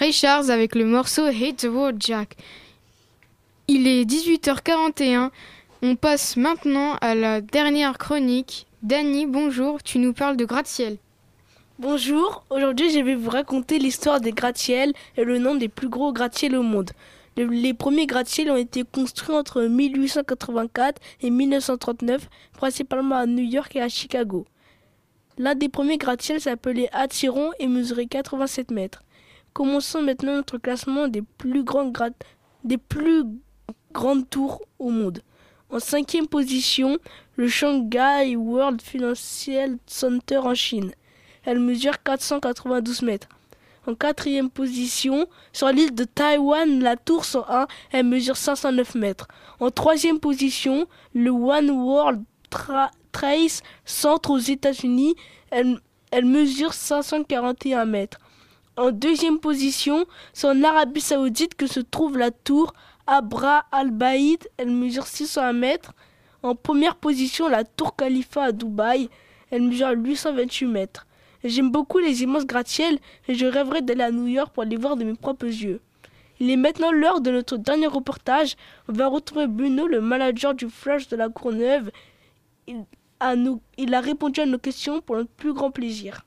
Ray Charles avec le morceau Hate the World Jack. Il est 18h41. On passe maintenant à la dernière chronique. Dany, bonjour, tu nous parles de gratte-ciel. Bonjour, aujourd'hui je vais vous raconter l'histoire des gratte-ciels et le nom des plus gros gratte-ciels au monde. Le- les premiers gratte-ciels ont été construits entre 1884 et 1939, principalement à New York et à Chicago. L'un des premiers gratte-ciels s'appelait Attiron et mesurait 87 mètres. Commençons maintenant notre classement des plus grandes, des plus grandes tours au monde. En cinquième position, le Shanghai World Financial Center en Chine. Elle mesure 492 mètres. En quatrième position, sur l'île de Taïwan, la tour 101, elle mesure 509 mètres. En troisième position, le One World Tra- Trace Center aux États-Unis, elle mesure 541 mètres. En deuxième position, c'est en Arabie Saoudite que se trouve la tour Abra al-Baïd, elle mesure 601 mètres. En première position, la tour Khalifa à Dubaï, elle mesure 828 mètres. J'aime beaucoup les immenses gratte-ciels et je rêverais d'aller à New York pour les voir de mes propres yeux. Il est maintenant l'heure de notre dernier reportage. On va retrouver Bruno, le manager du Flash de la Courneuve. Il a répondu à nos questions pour notre plus grand plaisir.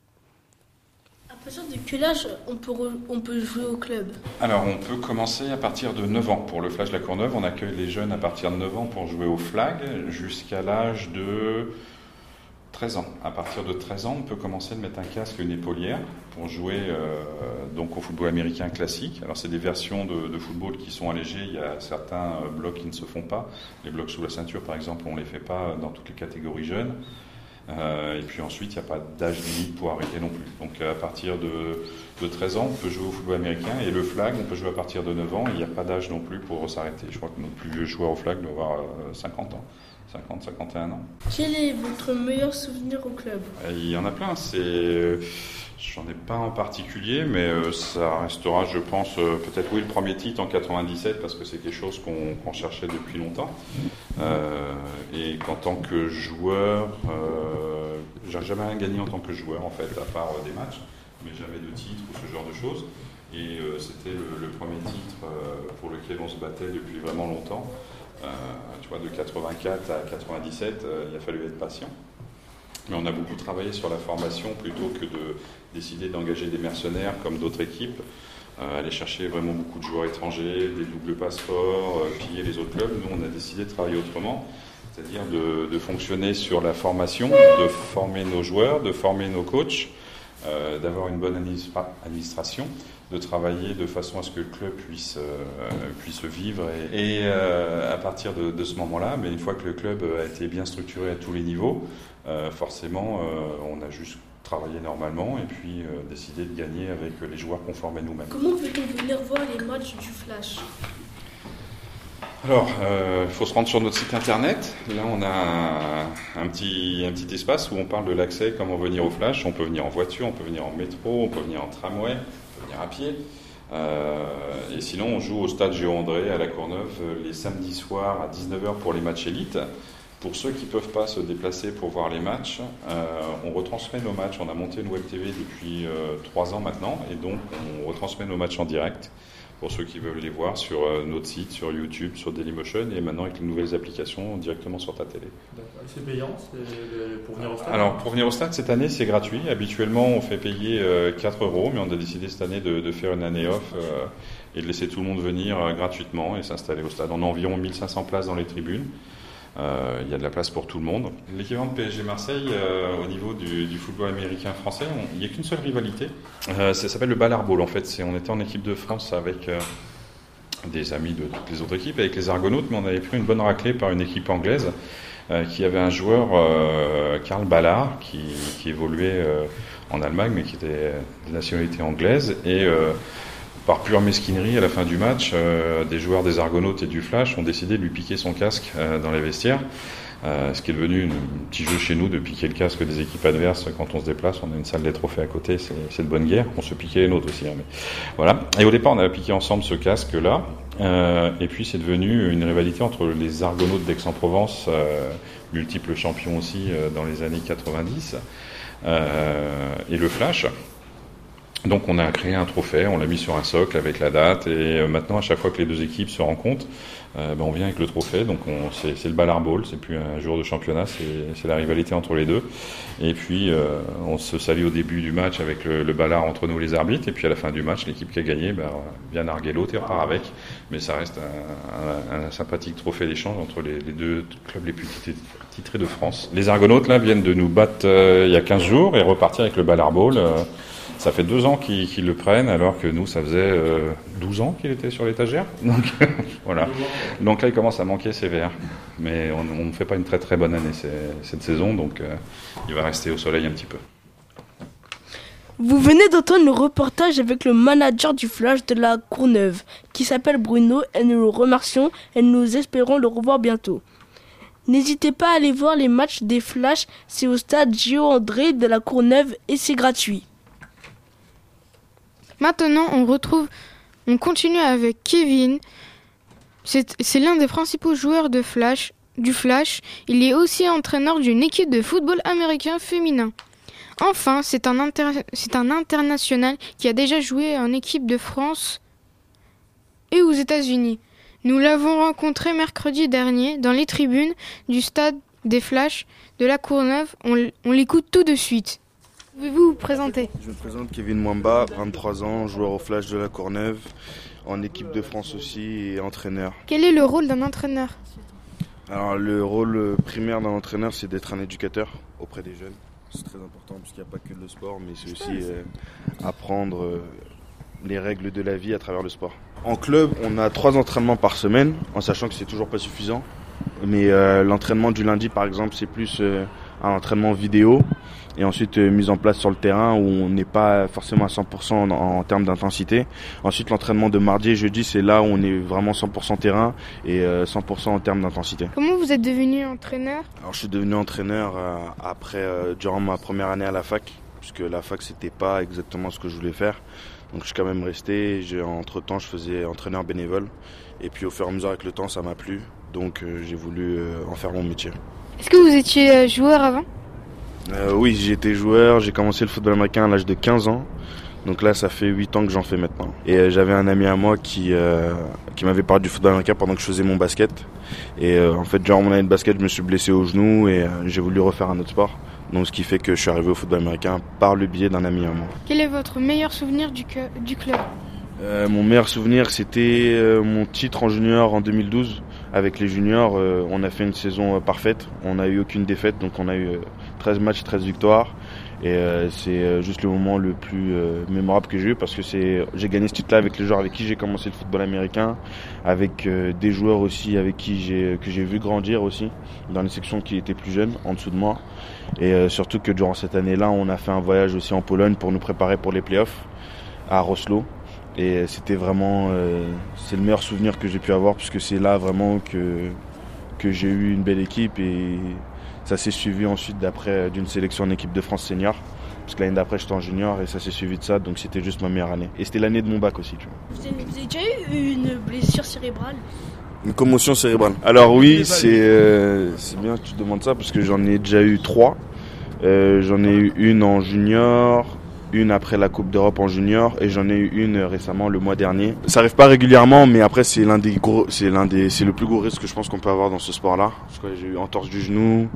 Partir de quel âge on peut, on peut jouer au club? Alors, on peut commencer à partir de 9 ans. Pour le Flash de la Courneuve, on accueille les jeunes à partir de 9 ans pour jouer au flag jusqu'à l'âge de 13 ans. À partir de 13 ans, on peut commencer de mettre un casque et une épaulière pour jouer euh, donc au football américain classique. Alors, c'est des versions de, de football qui sont allégées. Il y a certains euh, blocs qui ne se font pas. Les blocs sous la ceinture, par exemple, on ne les fait pas dans toutes les catégories jeunes. Euh, et puis ensuite, il n'y a pas d'âge limite pour arrêter non plus. Donc à partir de, de 13 ans, on peut jouer au football américain. Et le flag, on peut jouer à partir de 9 ans. Il n'y a pas d'âge non plus pour s'arrêter. Je crois que notre plus vieux joueur au flag doit avoir euh, 50 ans. 50, 51 ans. Quel est votre meilleur souvenir au club? Et Il y en a plein. C'est, j'en ai pas en particulier, mais euh, ça restera, je pense, euh, peut-être oui le premier titre en 97 parce que c'est quelque chose qu'on, cherchait depuis longtemps. Euh, et qu'en tant que joueur, j'ai jamais rien gagné en tant que joueur en fait, à part des matchs, mais jamais de titre ou ce genre de choses. Et c'était le, le premier titre pour lequel on se battait depuis vraiment longtemps. Tu vois, de 84 à 97, euh, il a fallu être patient. Mais on a beaucoup travaillé sur la formation plutôt que de décider d'engager des mercenaires comme d'autres équipes, euh, aller chercher vraiment beaucoup de joueurs étrangers, des doubles passeports, euh, piller les autres clubs. Nous, on a décidé de travailler autrement, c'est-à-dire de, de fonctionner sur la formation, de former nos joueurs, de former nos coachs, euh, d'avoir une bonne administra- administration, de travailler de façon à ce que le club puisse, euh, puisse vivre. Et, et, euh, à partir de, de ce moment-là, mais une fois que le club a été bien structuré à tous les niveaux, euh, forcément, euh, on a juste travaillé normalement et puis euh, décidé de gagner avec les joueurs qu'on formait nous-mêmes. Comment peut-on venir voir les matchs du Flash? Alors, euh, il faut se rendre sur notre site internet. Là, on a un, un petit, un petit espace où on parle de l'accès, comment venir au Flash. On peut venir en voiture, on peut venir en métro, on peut venir en tramway, à pied. Euh, et sinon, on joue au stade Géo-André à la Courneuve euh, les samedis soirs à 19h pour les matchs élites. Pour ceux qui ne peuvent pas se déplacer pour voir les matchs, euh, on retransmet nos matchs. On a monté une web TV depuis trois ans maintenant, et donc on retransmet nos matchs en direct pour ceux qui veulent les voir sur euh, notre site, sur YouTube, sur Dailymotion, et maintenant avec les nouvelles applications directement sur ta télé. C'est payant c'est le- pour venir au stade? Alors, pour venir au stade, cette année, c'est gratuit. Habituellement, on fait payer euh, 4 euros, mais on a décidé cette année de, de faire une année off euh, et de laisser tout le monde venir euh, gratuitement et s'installer au stade. On a environ 1500 places dans les tribunes. Euh, Il y a de la place pour tout le monde. L'équivalent de PSG Marseille, euh, au niveau du, du football américain français, on- il n'y a qu'une seule rivalité. Euh, ça s'appelle le Ballard Ball, en fait. On était en équipe de France avec des amis de toutes les autres équipes, avec les Argonautes, mais on avait pris une bonne raclée par une équipe anglaise qui avait un joueur, Karl Ballard, qui, qui évoluait en Allemagne, mais qui était de nationalité anglaise. Et par pure mesquinerie, à la fin du match, euh, des joueurs des Argonautes et du Flash ont décidé de lui piquer son casque euh, dans les vestiaires. Euh, ce qui est devenu un petit jeu chez nous de piquer le casque des équipes adverses quand on se déplace. On a une salle des trophées à côté, c'est de bonne guerre. On se piquait les nôtres aussi. hein, mais voilà. Et au départ, on a piqué ensemble ce casque-là. Et puis, c'est devenu une rivalité entre les Argonautes d'Aix-en-Provence, multiples champions aussi dans les années 90, euh, et le Flash. Donc on a créé un trophée, on l'a mis sur un socle avec la date et euh, maintenant à chaque fois que les deux équipes se rencontrent, euh, ben, on vient avec le trophée. Donc on- c'est le Ballard Ball, c'est plus un jour de championnat, c'est la rivalité entre les deux. Et puis euh, on se salue au début du match avec le, le Ballard entre nous les arbitres et puis à la fin du match l'équipe qui a gagné ben, vient narguer l'autre et repart avec. Mais ça reste un, un- un sympathique trophée d'échange entre les, deux clubs les plus titrés- de France. Les Argonautes là viennent de nous battre euh, il y a 15 jours et repartir avec le Ballard Ball. Ça fait deux ans qu'ils le prennent, alors que nous, ça faisait euh, 12 ans qu'il était sur l'étagère. Donc voilà. Donc là, il commence à manquer sévère. Mais on ne fait pas une très très bonne année cette saison, donc euh, il va rester au soleil un petit peu. Vous venez d'entendre le reportage avec le manager du Flash de la Courneuve, qui s'appelle Bruno, et nous le remercions et nous espérons le revoir bientôt. N'hésitez pas à aller voir les matchs des Flash, c'est au stade Gio André de la Courneuve et c'est gratuit. Maintenant, on retrouve, on continue avec Kevin. C'est l'un des principaux joueurs de Flash, du Flash. Il est aussi entraîneur d'une équipe de football américain féminin. Enfin, c'est un, un international qui a déjà joué en équipe de France et aux États-Unis. Nous l'avons rencontré mercredi dernier dans les tribunes du stade des Flash de la Courneuve. On, on l'écoute tout de suite. Pouvez-vous vous présenter? Je me présente Kevin Mwamba, 23 ans, joueur au Flash de la Courneuve, en équipe de France aussi et entraîneur. Quel est le rôle d'un entraîneur? Alors le rôle primaire d'un entraîneur c'est d'être un éducateur auprès des jeunes. C'est très important parce qu'il n'y a pas que le sport mais c'est aussi euh, apprendre euh, les règles de la vie à travers le sport. En club on a trois entraînements par semaine en sachant que c'est toujours pas suffisant. Mais euh, l'entraînement du lundi par exemple c'est plus un entraînement vidéo et ensuite euh, mise en place sur le terrain où on n'est pas forcément à 100% en, en termes d'intensité. Ensuite l'entraînement de mardi et jeudi c'est là où on est vraiment 100% terrain et euh, 100% en termes d'intensité. Comment vous êtes devenu entraîneur? Alors je suis devenu entraîneur euh, après euh, durant ma première année à la fac puisque la fac c'était pas exactement ce que je voulais faire. Donc je suis quand même resté, j'ai entre temps je faisais entraîneur bénévole et puis au fur et à mesure avec le temps ça m'a plu. Donc euh, j'ai voulu euh, en faire mon métier. Est-ce que vous étiez euh, joueur avant? Euh, oui, j'ai été joueur, j'ai commencé le football américain à l'âge de 15 ans. Donc là, ça fait 8 ans que j'en fais maintenant. Et euh, j'avais un ami à moi qui, euh, qui m'avait parlé du football américain pendant que je faisais mon basket. Et euh, en fait, durant mon année de basket, je me suis blessé au genou et j'ai voulu refaire un autre sport. Donc ce qui fait que je suis arrivé au football américain par le biais d'un ami à moi. Quel est votre meilleur souvenir du, que- du club? Mon meilleur souvenir, c'était mon titre en junior en 2012. Avec les juniors, on a fait une saison parfaite. On n'a eu aucune défaite, donc on a eu 13 matchs, 13 victoires. Et euh, c'est euh, juste le moment le plus euh, mémorable que j'ai eu parce que j'ai gagné ce titre-là avec les joueurs avec qui j'ai commencé le football américain, avec des joueurs aussi avec qui j'ai que j'ai vu grandir aussi dans les sections qui étaient plus jeunes en dessous de moi. Et surtout que durant cette année-là, on a fait un voyage aussi en Pologne pour nous préparer pour les playoffs à Roslo. Et c'était vraiment, le meilleur souvenir que j'ai pu avoir puisque c'est là vraiment que, que j'ai eu une belle équipe et ça s'est suivi ensuite d'après d'une sélection en équipe de France senior. Parce que l'année d'après j'étais en junior et ça s'est suivi de ça donc c'était juste ma meilleure année. Et c'était l'année de mon bac aussi tu vois. Vous avez, déjà eu une blessure cérébrale? Une commotion cérébrale. Alors oui, c'est euh, c'est bien que tu demandes ça parce que j'en ai déjà eu trois. Euh, j'en ai eu une en junior, une après la Coupe d'Europe en junior et j'en ai eu une récemment le mois dernier. Ça arrive pas régulièrement, mais après c'est l'un des gros, c'est le plus gros risque que je pense qu'on peut avoir dans ce sport-là. J'ai eu entorse du genou,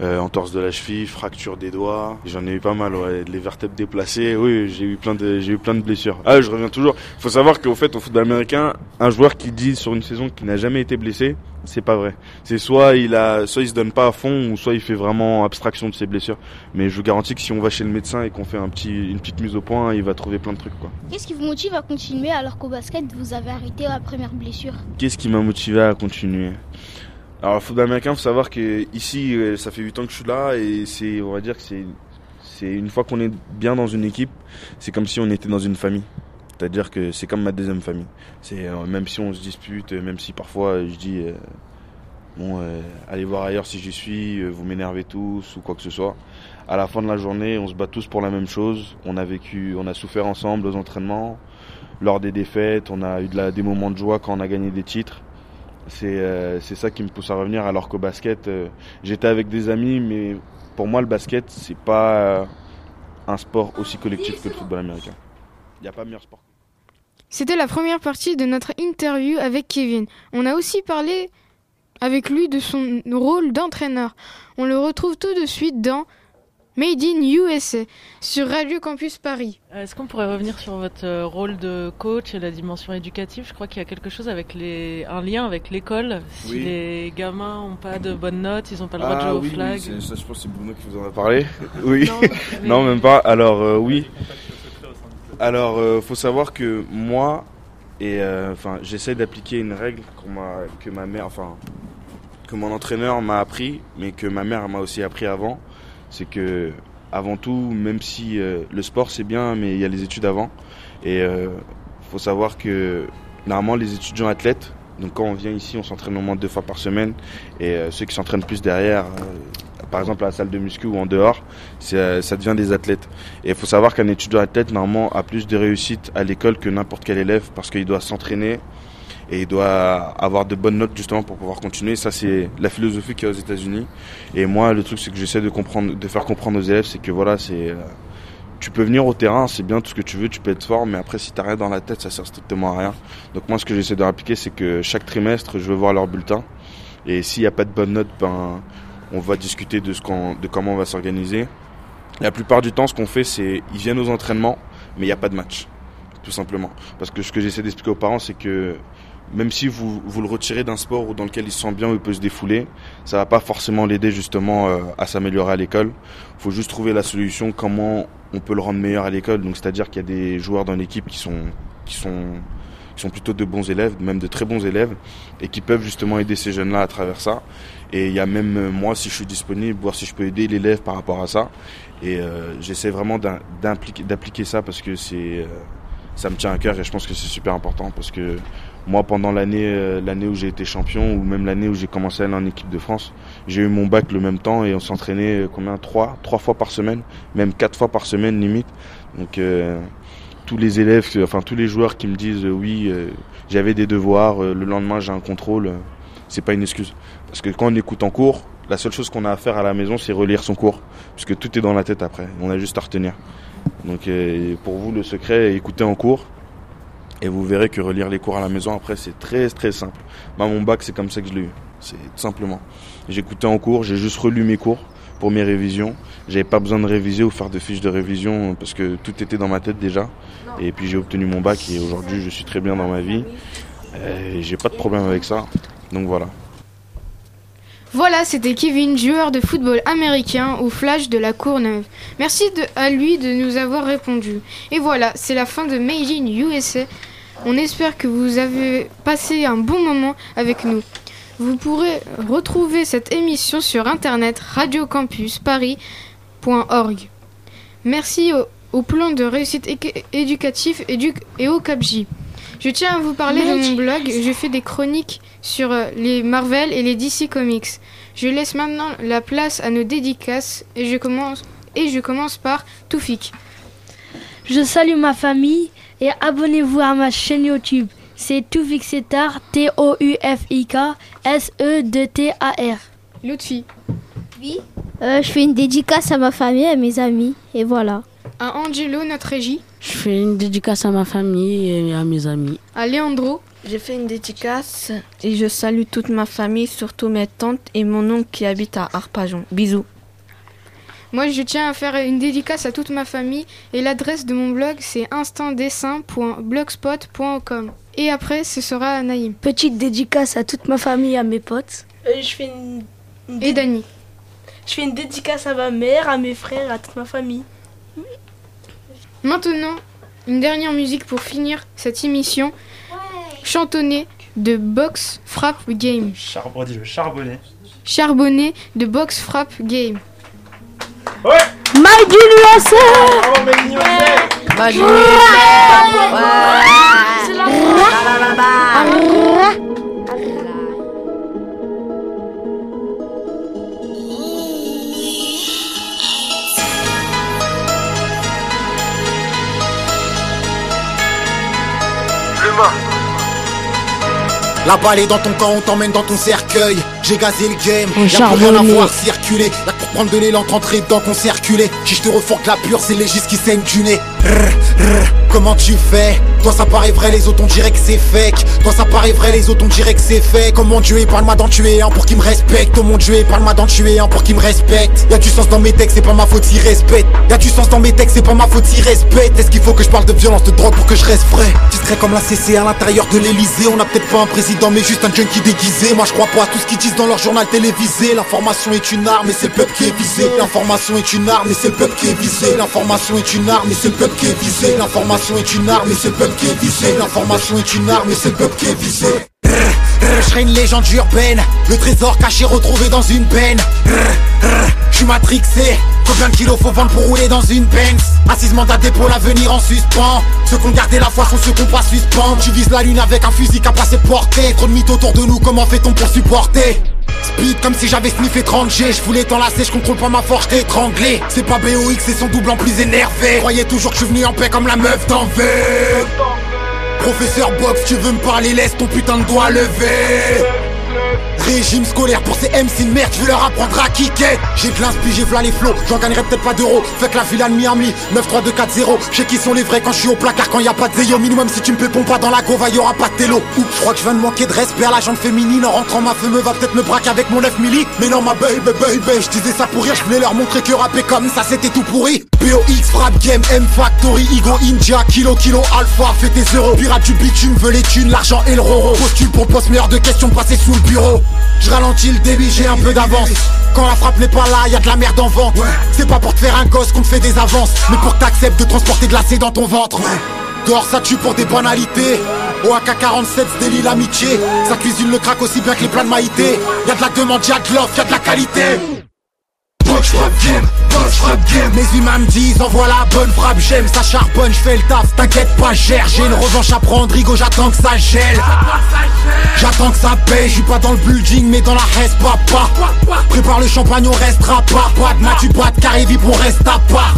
euh, entorse de la cheville, fracture des doigts. J'en ai eu pas mal, ouais, les vertèbres déplacées. Oui, j'ai eu plein de, j'ai eu plein de blessures. Ah, je reviens toujours. Il faut savoir qu'au fait, au football américain, un joueur qui dit sur une saison qu'il n'a jamais été blessé, c'est pas vrai. C'est soit il a, soit il se donne pas à fond, ou soit il fait vraiment abstraction de ses blessures. Mais je vous garantis que si on va chez le médecin et qu'on fait un petit, une petite mise au point, il va trouver plein de trucs, quoi. Qu'est-ce qui vous motive à continuer alors qu'au basket vous avez arrêté la première blessure? Qu'est-ce qui m'a motivé à continuer? Alors, le football américain, faut savoir que ici, euh, ça fait 8 ans que je suis là et c'est, on va dire que c'est, c'est une fois qu'on est bien dans une équipe, c'est comme si on était dans une famille. C'est-à-dire que c'est comme ma deuxième famille. C'est euh, même si on se dispute, euh, même si parfois euh, je dis, Bon, allez voir ailleurs si j'y suis, vous m'énervez tous ou quoi que ce soit. À la fin de la journée, on se bat tous pour la même chose. On a vécu, on a souffert ensemble aux entraînements, lors des défaites, on a eu des moments de joie quand on a gagné des titres. C'est ça qui me pousse à revenir. Alors qu'au basket, j'étais avec des amis, mais pour moi, le basket, c'est pas un sport aussi collectif que le football américain. Il n'y a pas meilleur sport. C'était la première partie de notre interview avec Kevin. On a aussi parlé avec lui de son rôle d'entraîneur. On le retrouve tout de suite dans Made in USA sur Radio Campus Paris. Euh, Est-ce qu'on pourrait revenir sur votre euh, rôle de coach et la dimension éducative? Je crois qu'il y a quelque chose avec les, un lien avec l'école. Si Oui. les gamins n'ont pas de bonnes notes, ils n'ont pas le droit de jouer Ah au oui, flag. oui, ça, je pense que c'est Bruno qui vous en a parlé. Oui. Non, mais- non, même pas. Alors, euh, oui. Alors, euh, faut savoir que moi, et euh, enfin, j'essaie d'appliquer une règle que ma mère, enfin, que mon entraîneur m'a appris, mais que ma mère m'a aussi appris avant. C'est que, avant tout, même si euh, le sport c'est bien, mais il y a les études avant. Et euh, faut savoir que normalement les étudiants athlètes, donc quand on vient ici, on s'entraîne au moins deux fois par semaine. Et ceux qui s'entraînent plus derrière, par exemple à la salle de muscu ou en dehors, euh, ça devient des athlètes. Et il faut savoir qu'un étudiant athlète, normalement, a plus de réussite à l'école que n'importe quel élève parce qu'il doit s'entraîner et il doit avoir de bonnes notes justement pour pouvoir continuer. Ça, c'est la philosophie qu'il y a aux États-Unis. Et moi, le truc, c'est que j'essaie de comprendre, de faire comprendre aux élèves, c'est que voilà, c'est, euh, tu peux venir au terrain, c'est bien tout ce que tu veux, tu peux être fort, mais après, si t'as rien dans la tête, ça sert strictement à rien. Donc moi, ce que j'essaie de rappliquer, c'est que chaque trimestre, je veux voir leur bulletin. Et s'il n'y a pas de bonnes notes, ben, on va discuter de, comment on va s'organiser. La plupart du temps, ce qu'on fait, c'est ils viennent aux entraînements, mais il n'y a pas de match, tout simplement. Parce que ce que j'essaie d'expliquer aux parents, c'est que même si vous, le retirez d'un sport dans lequel il se sent bien ou il peut se défouler, ça va pas forcément l'aider justement euh, à s'améliorer à l'école. Il faut juste trouver la solution comment on peut le rendre meilleur à l'école. Donc c'est-à-dire qu'il y a des joueurs dans l'équipe qui sont qui sont qui sont plutôt de bons élèves, même de très bons élèves, et qui peuvent justement aider ces jeunes-là à travers ça. Et il y a même euh, moi, si je suis disponible, voir si je peux aider l'élève par rapport à ça. Et euh, j'essaie vraiment d'appliquer ça parce que c'est euh, ça me tient à cœur et je pense que c'est super important parce que moi pendant l'année euh, l'année où j'ai été champion ou même l'année où j'ai commencé à aller en équipe de France j'ai eu mon bac le même temps et on s'entraînait euh, combien? Trois trois fois par semaine même quatre fois par semaine limite donc tous les élèves enfin tous les joueurs qui me disent oui j'avais des devoirs le lendemain j'ai un contrôle c'est pas une excuse parce que quand on écoute en cours la seule chose qu'on a à faire à la maison c'est relire son cours puisque tout est dans la tête après on a juste à retenir donc euh, pour vous le secret écoutez en cours et vous verrez que relire les cours à la maison après c'est très très simple. Moi mon bac c'est comme ça que je l'ai eu. C'est tout simplement. J'écoutais en cours, j'ai juste relu mes cours pour mes révisions. J'avais pas besoin de réviser ou faire de fiches de révision parce que tout était dans ma tête déjà. Et puis j'ai obtenu mon bac et aujourd'hui je suis très bien dans ma vie. Et j'ai pas de problème avec ça. Donc voilà. Voilà, c'était Kevin, joueur de football américain au Flash de la Courneuve. Merci à lui de nous avoir répondu. Et voilà, c'est la fin de Made USA. On espère que vous avez passé un bon moment avec nous. Vous pourrez retrouver cette émission sur internet radiocampusparis.org. Merci au, plan de réussite éducatif édu- et au CAPJ. Je tiens à vous parler de mon blog. Je fais des chroniques sur euh, les Marvel et les DC Comics. Je laisse maintenant la place à nos dédicaces et je commence, et je commence par Toufik. Je salue ma famille et abonnez-vous à ma chaîne YouTube. C'est Toufik Setar, T-O-U-F-I-K, S-E-D-T-A-R. Lutfi. Oui. Euh, je fais une dédicace à ma famille et à mes amis. Et voilà. À Angelo, notre régie. Je fais une dédicace à ma famille et à mes amis. À Leandro. J'ai fait une dédicace et je salue toute ma famille, surtout mes tantes et mon oncle qui habite à Arpajon. Bisous. Moi, je tiens à faire une dédicace à toute ma famille et l'adresse de mon blog, c'est instantdessin.blogspot.com. Et après, ce sera à Naïm. Petite dédicace à toute ma famille, à mes potes. Euh, je fais une, une Et Dani. Je fais une dédicace à ma mère, à mes frères, à toute ma famille. Maintenant, une dernière musique pour finir cette émission. Chantonnée de Box Frap Game. Charbonné, charbonné. Charbonné de Box Frap Game. Ouais. USA Bravo, USA in La balle est dans ton camp, on t'emmène dans ton cercueil. J'ai gazé le game, y'a plus rien à voir circuler. Y'a pour prendre de l'élan, t'entrer dedans qu'on circuler. Si je te refourque la pure, c'est les qui saignent du nez. Comment tu fais? Toi ça paraît vrai, les autres on dirait que c'est fake. Toi ça paraît vrai, les autres on dirait que c'est fake. Comme mon dieu, parle-moi d'en tuer un pour qu'il me respecte. Oh mon dieu, parle-moi d'en tuer un pour qu'il me respecte. Y'a du sens dans mes textes, c'est pas ma faute s'il respecte. Y'a du sens dans mes textes, c'est pas ma faute s'il respecte. Est-ce qu'il faut que je parle de violence, de drogue pour que je reste frais? Tu serais comme la CC à l'intérieur de l'Elysée. On a peut-être pas un président, mais juste un junkie déguisé. Moi je crois pas à tout ce qu'ils disent dans leur journal télévisé. L'information est une arme, et c'est le peuple qui est visé. L'information est une arme, et c'est le peuple qui est visé. L'information est une arme, et c'est qui est. L'information est une arme, et c'est le peuple qui est visé. L'information est une arme, et c'est le peuple qui est visé. Je serai une légende urbaine, le trésor caché retrouvé dans une rrr, Je suis matrixé, combien de kilos faut vendre pour rouler dans une Benz? Assise mandat dépôt, l'avenir en suspens. Ceux qui ont gardé la foi sont ceux qu'on pas suspendre. Tu vises la lune avec un fusil qu'à passer porté. Trop de mythes autour de nous, comment fait-on pour supporter? Speed comme si j'avais sniffé 30 G Je voulais t'enlacer, je contrôle pas ma force, t'étrangler C'est pas BOX, c'est son double en plus énervé. Croyez toujours que je suis venu en paix comme la meuf d'envers Professeur Box, tu veux me parler, laisse ton putain de doigt levé Régime scolaire pour ces MC de merde, je leur apprendre à kicker. J'ai de l'inspi, j'ai v'là les flots, j'en gagnerai peut-être pas d'euros. Fait que la villa de Miami, 9-3-2-4-0 Je sais qui sont les vrais quand je suis au placard quand y a pas de zéyo Minimum si tu me pépons pas dans la gova, y aura pas de télo. Oups, je crois que je viens de manquer de respect à la jante féminine. En rentrant ma femme va peut-être me braquer avec mon 9 milli Mais non ma baby baby, je disais ça pour rire, je voulais leur montrer que rapper comme ça c'était tout pourri. BOX, Frap Game, M Factory, Igo India, Kilo Kilo Alpha, fais tes euros. Pirate du bitume, veux les thunes, l'argent et le roro. Postule pour poste meilleur de questions, passer sous le bureau Je ralentis le débit, j'ai un peu d'avance. Quand la frappe n'est pas là, y a de la merde en vente. C'est pas pour te faire un gosse qu'on te fait des avances Mais pour que de transporter de l'acé dans ton ventre. Dehors ça tue pour des banalités. Au AK-47 se délie l'amitié. Ça cuisine le crack aussi bien que les plats de maïté. Y'a de la demande, y'a de l'offre, y'a de la qualité Punch rap game, punch rap game. Mes humains me disent envoie la bonne frappe J'aime ça charbonne, j'fais le taf. T'inquiète pas gère, j'ai une revanche à prendre Rigo j'attends que ça gèle. J'attends que ça paye, j'suis pas dans le building mais dans la reste papa. Prépare le champagne on restera pas. Pas de matu, pas de carré, vip on reste à part